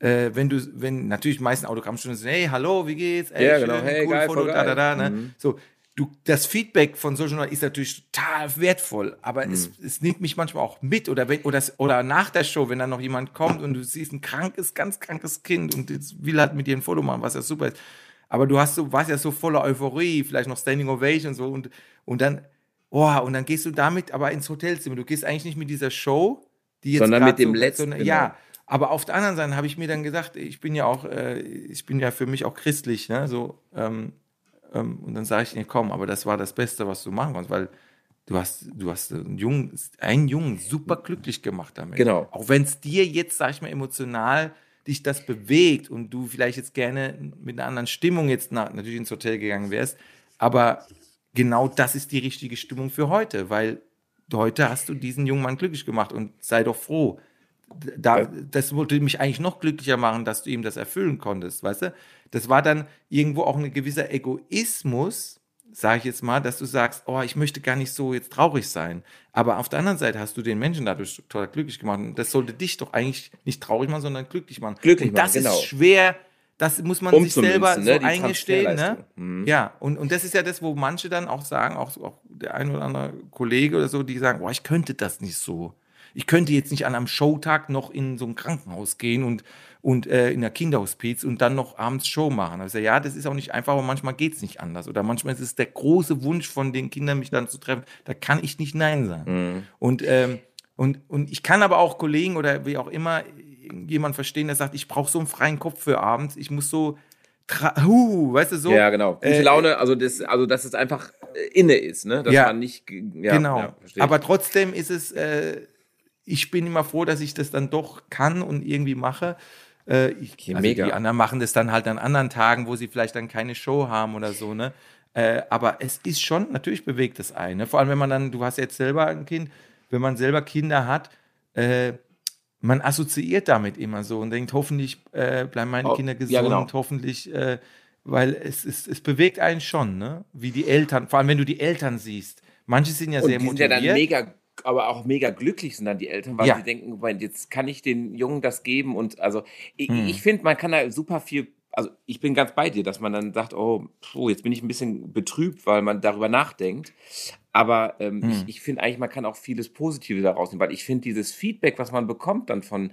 äh, wenn du, wenn natürlich meisten Autogrammstunden sind, hey, hallo, wie geht's? Ey, Ja, genau, hey, geil, Foto, da, da, da, ne? Mhm. So, du, das Feedback von Social Media ist natürlich total wertvoll, aber Mhm. es, es nimmt mich manchmal auch mit oder wenn, oder, oder nach der Show, wenn dann noch jemand kommt und du siehst ein krankes, ganz krankes Kind und jetzt will halt mit dir ein Foto machen, was ja super ist. Aber du hast so, warst ja so voller Euphorie, vielleicht noch Standing Ovation und so und, und dann, oh, und dann gehst du damit aber ins Hotelzimmer. Du gehst eigentlich nicht mit dieser Show, die jetzt Sondern mit dem so, letzten, sondern- genau. Aber auf der anderen Seite habe ich mir dann gesagt, ich bin ja auch, äh, ich bin ja für mich auch christlich, ne, so, ähm, ähm, und dann sage ich, nee, komm, aber das war das Beste, was du machen konntest, weil du hast, du hast einen Jungen, einen Jungen super glücklich gemacht damit. Genau. Auch wenn es dir jetzt, sag ich mal, emotional dich das bewegt und du vielleicht jetzt gerne mit einer anderen Stimmung jetzt nach, natürlich ins Hotel gegangen wärst, aber genau das ist die richtige Stimmung für heute, weil heute hast du diesen jungen Mann glücklich gemacht und sei doch froh. Da, das wollte mich eigentlich noch glücklicher machen, dass du ihm das erfüllen konntest, weißt du? Das war dann irgendwo auch ein gewisser Egoismus, sage ich jetzt mal, dass du sagst, oh, ich möchte gar nicht so jetzt traurig sein. Aber auf der anderen Seite hast du den Menschen dadurch total glücklich gemacht. Und das sollte dich doch eigentlich nicht traurig machen, sondern glücklich machen. Glücklich und das machen, genau. ist schwer, das muss man sich Umzumünzen, selber ne, so eingestehen. Ne? Mhm. Ja, und, und das ist ja das, wo manche dann auch sagen, auch, auch der ein oder andere Kollege oder so, die sagen, boah, ich könnte das nicht so. Ich könnte jetzt nicht an einem Showtag noch in so ein Krankenhaus gehen und, und äh, in der Kinderhospiz und dann noch abends Show machen. Also ja, das ist auch nicht einfach, aber manchmal geht es nicht anders. Oder manchmal ist es der große Wunsch von den Kindern, mich dann zu treffen. Da kann ich nicht Nein sagen. Und, ähm, und, und ich kann aber auch Kollegen oder wie auch immer jemand verstehen, der sagt, ich brauche so einen freien Kopf für abends. Ich muss so, huh, weißt du, so. Ja, genau. Gute Äh, Laune, also das, also dass es einfach äh, inne ist, ne? Dass Ja. man nicht, ja, genau. ja, ich. Aber trotzdem ist es, äh, ich bin immer froh, dass ich das dann doch kann und irgendwie mache. Äh, ich, Okay, also mega. Die anderen machen das dann halt an anderen Tagen, wo sie vielleicht dann keine Show haben oder so, ne? Äh, aber es ist schon, natürlich bewegt es einen. Ne? Vor allem, wenn man dann, du hast jetzt selber ein Kind, wenn man selber Kinder hat, äh, man assoziiert damit immer so und denkt, hoffentlich äh, bleiben meine Oh, Kinder ja, gesund, genau. hoffentlich, äh, weil es, es, es bewegt einen schon, ne? Wie die Eltern, vor allem wenn du die Eltern siehst. Manche sind ja Und sehr die sind ja motiviert. dann mega, aber auch mega glücklich sind dann die Eltern, weil Ja. sie denken, jetzt kann ich den Jungen das geben und also ich, Hm. ich finde, man kann da super viel, also ich bin ganz bei dir, dass man dann sagt, oh, puh, jetzt bin ich ein bisschen betrübt, weil man darüber nachdenkt. Aber ähm, Hm. ich, ich finde eigentlich, man kann auch vieles Positives daraus nehmen, weil ich finde dieses Feedback, was man bekommt dann von,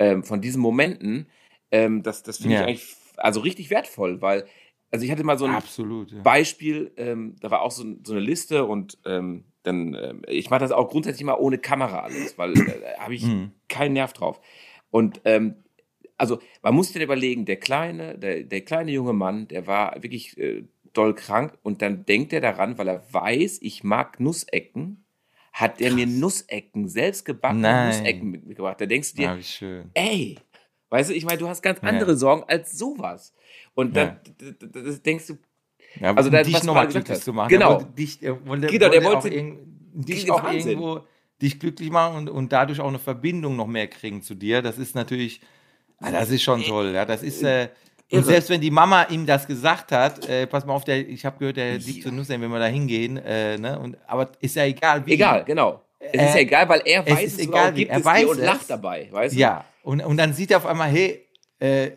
ähm, von diesen Momenten, ähm, das, das finde Ja. ich eigentlich also richtig wertvoll, weil, also ich hatte mal so ein, Absolut. Ja. Beispiel, ähm, da war auch so, so eine Liste und ähm, dann, ähm, ich mache das auch grundsätzlich immer ohne Kamera alles, weil äh, da habe ich Mhm. keinen Nerv drauf. Und ähm, also man muss sich überlegen, der kleine, der, der kleine junge Mann, der war wirklich äh, doll krank und dann denkt er daran, weil er weiß, ich mag Nussecken, hat er mir Nussecken, selbst gebackene. Nussecken mit- mitgebracht. Da denkst du dir, Ja, ey, weißt du, ich meine, du hast ganz Ja. andere Sorgen als sowas. Und dann Ja. denkst du, Ja, Also das, dich was nochmal glücklich hast. zu machen. Genau. Er wollte dich, er wollte, Genau, der auch wollte- irg- dich Wahnsinn. auch irgendwo dich glücklich machen und, und dadurch auch eine Verbindung noch mehr kriegen zu dir. Das ist natürlich, ah, das ist schon toll. Ja, das ist, äh, und Irre. selbst wenn die Mama ihm das gesagt hat, äh, pass mal auf, der, ich habe gehört, der liegt zu Nuss, wenn wir da hingehen, äh, ne? und, aber ist ja egal, wie. Egal, genau. Es ist Äh, ja egal, weil er es weiß ist es egal, und wie- er es weiß und es. lacht dabei, weißt du? Ja, und, und dann sieht er auf einmal, hey, äh,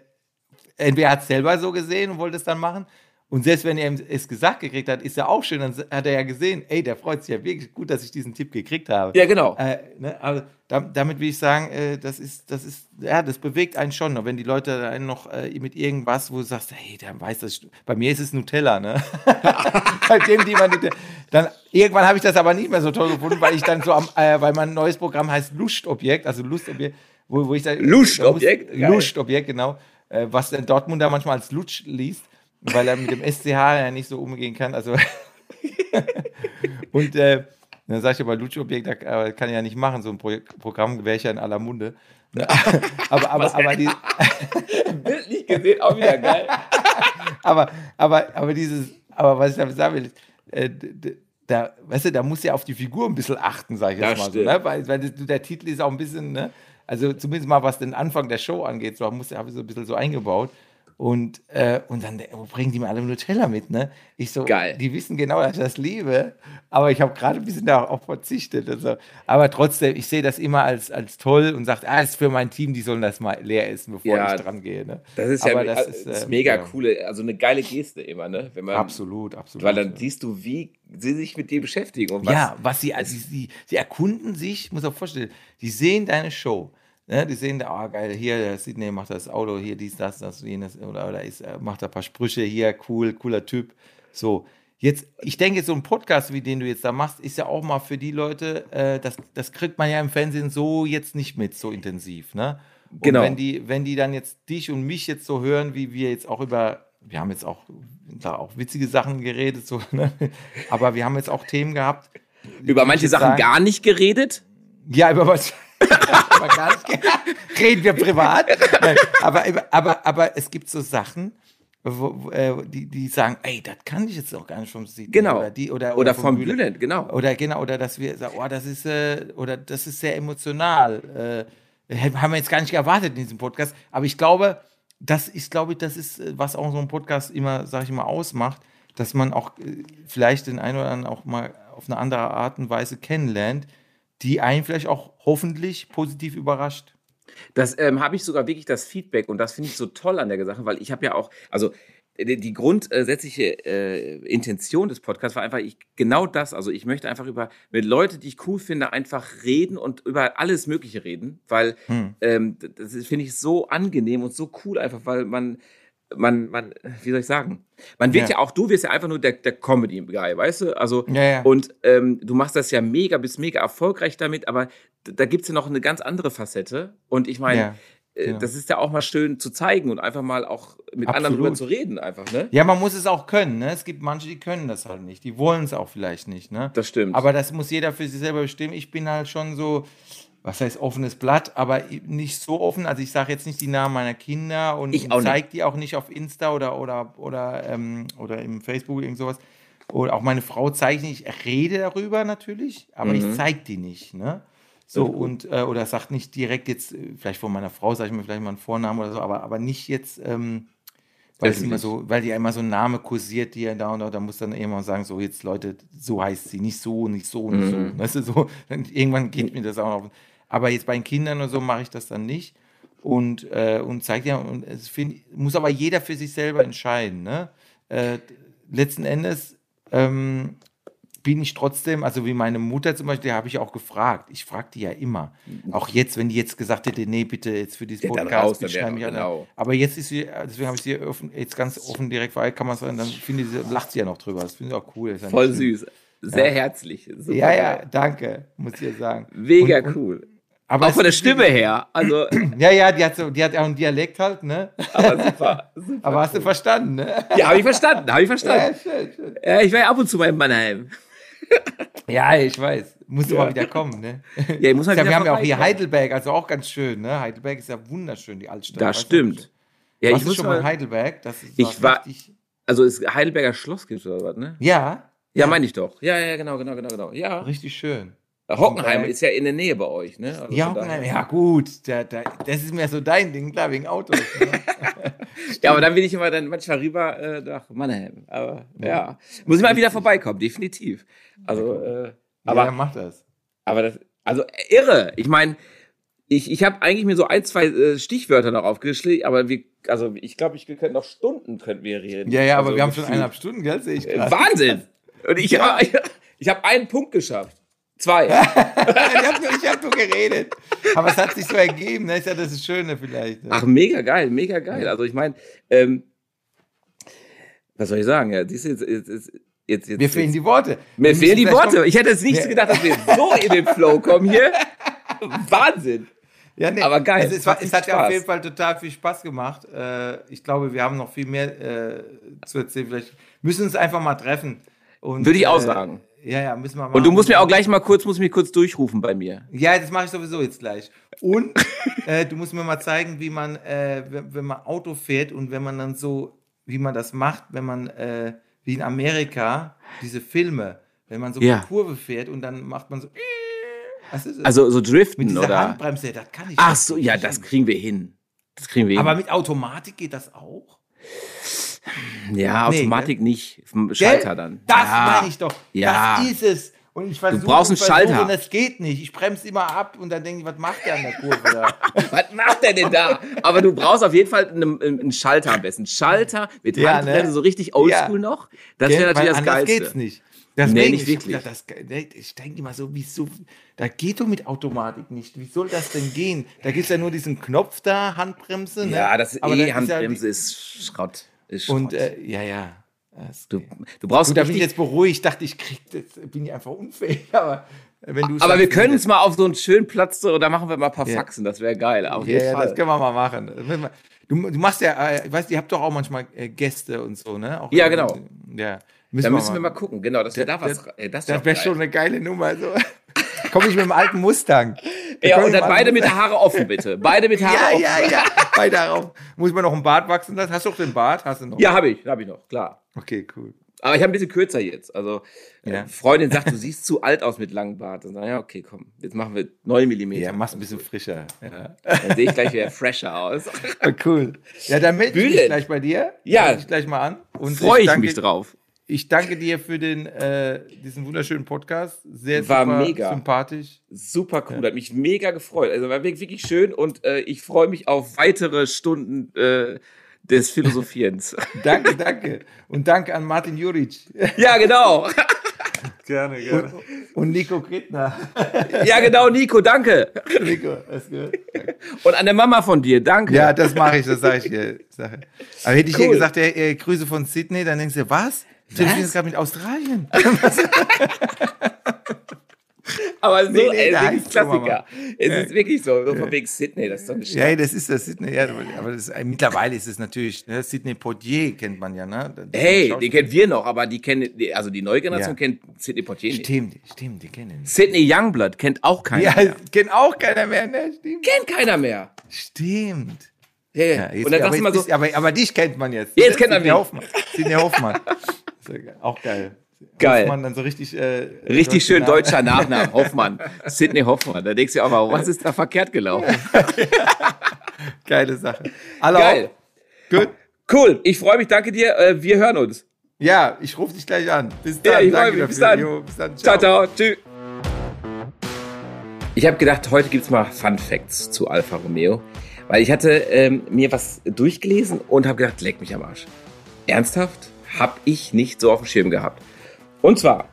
entweder hat es selber so gesehen und wollte es dann machen. Und selbst wenn er es gesagt gekriegt hat, ist ja auch schön, dann hat er ja gesehen, ey, der freut sich ja wirklich gut, dass ich diesen Tipp gekriegt habe. Ja, genau. Äh, ne, da, damit will ich sagen, äh, das ist, das ist, ja, das bewegt einen schon, wenn die Leute einen noch äh, mit irgendwas, wo du sagst, hey, der weiß das. Bei mir ist es Nutella, ne? Bei dem, die man Nutella- dann irgendwann habe ich das aber nicht mehr so toll gefunden, weil ich dann so am, äh, weil mein neues Programm heißt Lustobjekt, also Lustobjekt, wo, wo ich da Lustobjekt? da muss-. Lustobjekt, genau, äh, was der Dortmunder manchmal als Lutsch liest, weil er mit dem SCH ja nicht so umgehen kann. Also und äh, dann sage ich aber, Lutschobjekt, da äh, kann ich ja nicht machen, so ein Pro Programm wäre ich ja in aller Munde. Ne? aber, aber, aber, die, Bild nicht gesehen, auch wieder geil. aber, aber, aber dieses, aber was ich damit sagen will, äh, da, weißt du, da muss ja auf die Figur ein bisschen achten, sage ich jetzt Das mal so. stimmt. Ne? Weil, weil das, der Titel ist auch ein bisschen, ne? Also zumindest mal was den Anfang der Show angeht, so habe ich so ein bisschen so eingebaut. Und, äh, und dann oh, bringen die mir alle Nutella mit, ne? Ich so, Geil. die wissen genau, dass ich das liebe, aber ich habe gerade ein bisschen darauf verzichtet. Also. Aber trotzdem, ich sehe das immer als, als toll und sage, ah, das ist für mein Team, die sollen das mal leer essen, bevor Ja, ich dran gehe. Ne? Das ist Aber ja das das ist, ist, äh, mega ja. coole, also eine geile Geste immer, ne? Wenn man, Absolut, absolut. Weil dann siehst du, wie sie sich mit dir beschäftigen und was. ja, was sie, also sie, sie erkunden sich, muss auch vorstellen, die sehen deine Show. Ne, die sehen da, ah geil, hier, der Sidney macht das Auto, hier dies, das, das, jenes, oder, oder ist, äh, macht da ein paar Sprüche, hier, cool, cooler Typ. So, jetzt, ich denke, so ein Podcast, wie den du jetzt da machst, ist ja auch mal für die Leute, äh, das, das kriegt man ja im Fernsehen so jetzt nicht mit, so intensiv, ne? Und Genau. wenn die, wenn die dann jetzt dich und mich jetzt so hören, wie wir jetzt auch über, wir haben jetzt auch, da auch witzige Sachen geredet, so, ne? aber wir haben jetzt auch Themen gehabt, Über manche Sachen sagen- gar nicht geredet. ja, über was? reden wir privat. Nein, aber, aber, aber es gibt so Sachen, wo, wo, äh, die, die sagen, ey, das kann ich jetzt auch gar nicht vom Sidney. Genau. Oder, die, oder, Oder vom Bülent. Genau. Oder genau, oder dass wir sagen, oh, das ist, äh, oder das ist sehr emotional. Äh, haben wir jetzt gar nicht erwartet in diesem Podcast. Aber ich glaube, das ist, glaube ich, das ist, äh, was auch so ein Podcast immer, sag ich mal, ausmacht, dass man auch äh, vielleicht den einen oder anderen auch mal auf eine andere Art und Weise kennenlernt, die einen vielleicht auch hoffentlich positiv überrascht. Das ähm, habe ich sogar wirklich das Feedback und das finde ich so toll an der Sache, weil ich habe ja auch, also die, grundsätzliche äh, Intention des Podcasts war einfach ich, genau das. Also ich möchte einfach über mit Leuten, die ich cool finde, einfach reden und über alles Mögliche reden, weil Hm. ähm, das finde ich so angenehm und so cool einfach, weil man man, man, wie soll ich sagen? Man wird ja, Ja. auch, du wirst ja einfach nur der, der Comedy-Guy, weißt du? Also, Ja, ja. und ähm, du machst das ja mega, bist mega erfolgreich damit, aber da gibt's ja noch eine ganz andere Facette. Und ich meine, äh, das ist ja auch mal schön zu zeigen und einfach mal auch mit anderen Absolut. drüber zu reden, einfach, ne? Ja, man muss es auch können. Ne? Es gibt manche, die können das halt nicht. Die wollen es auch vielleicht nicht. Ne? Das stimmt. Aber das muss jeder für sich selber bestimmen. Ich bin halt schon so, was heißt offenes Blatt, aber nicht so offen. Also ich sage jetzt nicht die Namen meiner Kinder und zeige die auch nicht auf Insta oder, oder, oder, ähm, oder im Facebook irgend sowas. Oder auch meine Frau zeige ich nicht. Ich rede darüber natürlich, aber Mhm. ich zeige die nicht. Ne? So und äh, oder sagt nicht direkt jetzt, äh, vielleicht von meiner Frau sage ich mir vielleicht mal einen Vornamen oder so, aber, aber nicht jetzt, ähm, weil es immer so, weil die immer so ein Name kursiert, die ja da und da, da muss dann irgendwann sagen, so jetzt Leute, so heißt sie, nicht so, nicht so, nicht Mhm. so. Weißt du, so, dann irgendwann geht mir das auch auf. Aber jetzt bei den Kindern oder so mache ich das dann nicht und, äh, und zeige ja, und es find, muss aber jeder für sich selber entscheiden. Ne? Äh, letzten Endes ähm, bin ich trotzdem, also wie meine Mutter zum Beispiel, habe ich auch gefragt. Ich frage die ja immer. Auch jetzt, wenn die jetzt gesagt hätte, nee, bitte jetzt für diesen Ja, dann Podcast, raus, dann mich an. genau. Aber jetzt ist sie, deswegen habe ich sie offen, jetzt ganz offen direkt vor kann man sagen, dann finde sie, lacht sie ja noch drüber. Das finde ich auch cool. Voll süß. Sehr Ja. herzlich. Super Ja, ja, danke, muss ich ja sagen. Mega Und- und- cool. Aber Auch von der ist Stimme her. Also, Ja, ja, die hat, so, die hat auch einen Dialekt halt, ne? aber super. super Aber hast du verstanden, ne? ja, habe ich verstanden, habe ich Ja, verstanden. schön, schön. Ja, ich war ja ab und zu mal in Mannheim. Ja, ich weiß. Musst du Ja. mal wieder kommen, ne? Ja, ich muss halt Ja, wieder wir haben ja auch hier. Heidelberg, also auch ganz schön, ne? Heidelberg ist ja wunderschön, die Altstadt. Das stimmt. Ja, Warst ich muss schon mal in Heidelberg? Das ist Ich war- also es Heidelberger Schloss gibt oder was, ne? Ja, Ja, meine ich doch. Ja, ja, genau, genau, genau, genau. Ja. richtig schön. Hockenheim Berg. ist ja in der Nähe bei euch, ne? Also Ja, Hockenheim, ja gut, da, da, das ist mir so dein Ding, klar, wegen Autos. Ne? Ja, aber dann bin ich immer dann manchmal rüber äh, nach Mannheim. Aber ja, muss ich mal wieder vorbeikommen, definitiv. Also, äh, aber ja, mach das. aber das, also irre. Ich meine, ich, ich habe eigentlich mir so ein, zwei äh, Stichwörter noch aufgeschrieben, aber wir, also ich glaube, ich wir könnten noch Stunden könnten wir reden. Ja, ja, aber also, wir haben schon eineinhalb Stunden, gell, sehe ich Äh, gerade. Wahnsinn! Und ich, Ja. ich, ich habe einen Punkt geschafft. Zwei. ich habe nur, ich hab nur geredet. Aber es hat sich so ergeben, ne? ist ja das Schöne vielleicht. Ne? Ach, mega geil, mega geil. Also ich meine, ähm, was soll ich sagen? Ja, du, jetzt, jetzt, jetzt, jetzt, Mir fehlen die Worte. Mir Wir fehlen die Worte. Ich hätte jetzt nicht Ja. gedacht, dass wir so in den Flow kommen hier. Wahnsinn. Ja, nee, Aber geil. Also es, war, es hat ja auf jeden Fall total viel Spaß gemacht. Äh, ich glaube, wir haben noch viel mehr äh, zu erzählen. Vielleicht müssen wir uns einfach mal treffen. Und, Würde ich auch äh, sagen. Ja, ja, müssen wir mal. Und du musst mir auch gleich mal kurz, musst mich kurz durchrufen bei mir. Ja, das mache ich sowieso jetzt gleich. Und äh, du musst mir mal zeigen, wie man, äh, wenn, wenn man Auto fährt und wenn man dann so, wie man das macht, wenn man, äh, wie in Amerika, diese Filme, wenn man so Ja. eine Kurve fährt und dann macht man so. Du, so Also so mit driften dieser oder? Handbremse, das kann ich Ach so, ja, das kriegen wir hin. Das kriegen wir hin. Aber mit Automatik geht das auch? Ja, Nee, Automatik nicht. Vom Schalter Gell? dann. Das ja. meine ich doch. Ja. Das ist es. Und ich versuche, brauchst einen versuche Schalter. Und das geht nicht. Ich bremse immer ab und dann denke ich, was macht der an der Kurve da? Was macht der denn da? Aber du brauchst auf jeden Fall einen, einen Schalter am besten. Schalter mit Ja, Handbremse, ne? so richtig oldschool Ja. noch. Das wäre natürlich das Geilste. geht's nicht. Deswegen, nicht ich, wirklich. gedacht, das, ich denke immer so, wieso, da geht doch mit Automatik nicht. Wie soll das denn gehen? Da gibt es ja nur diesen Knopf da, Handbremse. Ne? Ja, das Aber dann ist ja ist Schrott. Ist. Und äh, ja, ja. Du, du brauchst Gut, da bin ich jetzt beruhigt. Ich dachte, ich krieg das, bin ich einfach unfähig. Aber wenn du aber wir können uns mal auf so einen schönen Platz, so, da machen wir mal ein paar Ja. Faxen, das wäre geil. Auf Ja, jeden ja, Fall. das können wir mal machen. Wir- Du, du machst ja, äh, ich weiß, ihr habt doch auch manchmal äh, Gäste und so, ne? Auch Ja, genau. Ja, da müssen wir mal gucken, genau, dass wir da Das- was. ey, das Das wär wäre schon eine geile Nummer. So. Komme ich mit dem alten Mustang. Ja, Komm und ich dann beide mit der Haare offen, bitte. Beide mit Haare Ja, offen. ja, ja. Beide darauf. Muss man noch einen Bart wachsen lassen? Hast du auch den Bart? Hast du noch? Ja, habe ich, habe ich noch, klar. Okay, cool. Aber ich habe ein bisschen kürzer jetzt. Also, äh, Ja. Freundin sagt, du siehst zu alt aus mit langem Bart. Und dann, ja, okay, komm, jetzt machen wir 9 Millimeter. Ja, machst ein bisschen frischer. Ja. Dann sehe ich gleich wieder fresher aus. Cool. Ja, dann melde ich mich gleich bei dir. Ja. Ich gleich mal an. Und Freue ich danke- mich drauf. Ich danke dir für den, äh, diesen wunderschönen Podcast. Sehr War super mega. sympathisch. Super cool, hat mich mega gefreut. Also war wirklich schön und äh, ich freue mich auf weitere Stunden äh, des Philosophierens. Danke, danke. Und danke an Martin Juric ja, genau. Gerne, gerne. und Nico Krittner. Ja, genau, Nico, danke. Nico, du gehört? Und an der Mama von dir, danke. Ja, das mache ich, das sage ich dir. Aber hätte ich dir Cool. gesagt, äh, äh, Grüße von Sydney, dann denkst du, was? Du telefonierst gerade mit Australien. Aber so, Nee, nee, ey, der wirklich. Klassiker. Es ist wirklich so, so von wegen Sydney, das ist doch eine Stadt. Ja, das ist das Sydney. Ja, aber das, äh, mittlerweile ist es natürlich, ne, Sydney Poitier kennt man ja, ne? Das Hey, den kennen wir noch, aber die kennen, die- also die neue Generation Ja. kennt Sidney Poitier nicht. Stimmt, stimmt, die kennen ihn. Sidney Youngblood kennt auch keiner Ja, mehr. kennt auch keiner mehr, ne? Stimmt. Kennt keiner mehr. Stimmt. Ja, ja. Ja, jetzt, Und dann aber, sagst du mal jetzt so, aber, aber dich kennt man jetzt. Jetzt kennt man Sidney mich. Hoffmann. Sidney Hoffmann. Auch geil. Geil. Hoffmann dann so richtig. Äh, richtig schön Name. deutscher Nachname, Hoffmann. Sidney Hoffmann. Da denkst du auch mal, was ist da verkehrt gelaufen? Geile Sache. Hallo. Geil. Gut. Cool, ich freue mich, danke dir. Äh, Wir hören uns. Ja, ich rufe dich gleich an. Bis dann. Ja, ich Danke mich. Bis dann. Jo, bis dann. Ciao, ciao. Tschüss. Ich habe gedacht, heute gibt's mal Fun Facts zu Alfa Romeo. Weil ich hatte ähm, mir was durchgelesen und habe gedacht, leck mich am Arsch. Ernsthaft? Hab ich nicht so auf dem Schirm gehabt. Und zwar,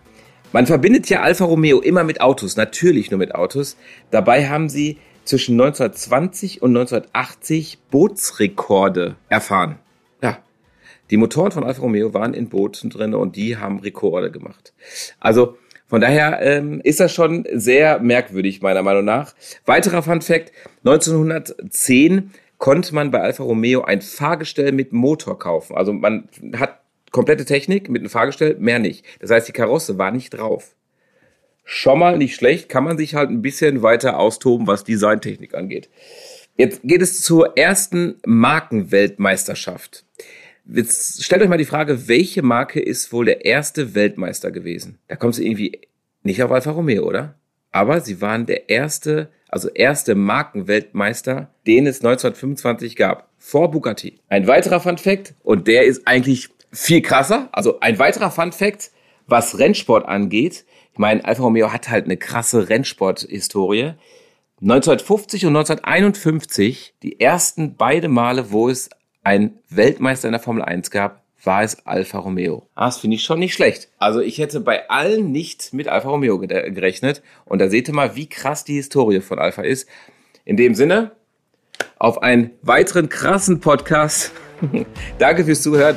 man verbindet ja Alfa Romeo immer mit Autos, natürlich nur mit Autos. Dabei haben sie zwischen 1920 und 1980 Bootsrekorde erfahren. Ja, die Motoren von Alfa Romeo waren in Booten drin und die haben Rekorde gemacht. Also von daher ähm, ist das schon sehr merkwürdig, meiner Meinung nach. Weiterer Fun Fact, 1910 konnte man bei Alfa Romeo ein Fahrgestell mit Motor kaufen. Also man hat komplette Technik mit einem Fahrgestell, mehr nicht. Das heißt, die Karosse war nicht drauf. Schon mal nicht schlecht, kann man sich halt ein bisschen weiter austoben, was Designtechnik angeht. Jetzt geht es zur ersten Markenweltmeisterschaft. Jetzt stellt euch mal die Frage, welche Marke ist wohl der erste Weltmeister gewesen? Da kommst du irgendwie nicht auf Alfa Romeo, oder? aber sie waren der erste, also erste Markenweltmeister, den es 1925 gab, vor Bugatti. Ein weiterer Fun Fact, und der ist eigentlich viel krasser, also ein weiterer Fun Fact, was Rennsport angeht. Ich meine, Alfa Romeo hat halt eine krasse Rennsport-Historie. 1950 und 1951, die ersten beide Male, wo es einen Weltmeister in der Formel 1 gab, war es Alfa Romeo. Ah, das finde ich schon nicht schlecht. Also ich hätte bei allen nicht mit Alfa Romeo gerechnet. Und da seht ihr mal, wie krass die Historie von Alfa ist. In dem Sinne, auf einen weiteren krassen Podcast. Danke fürs Zuhören.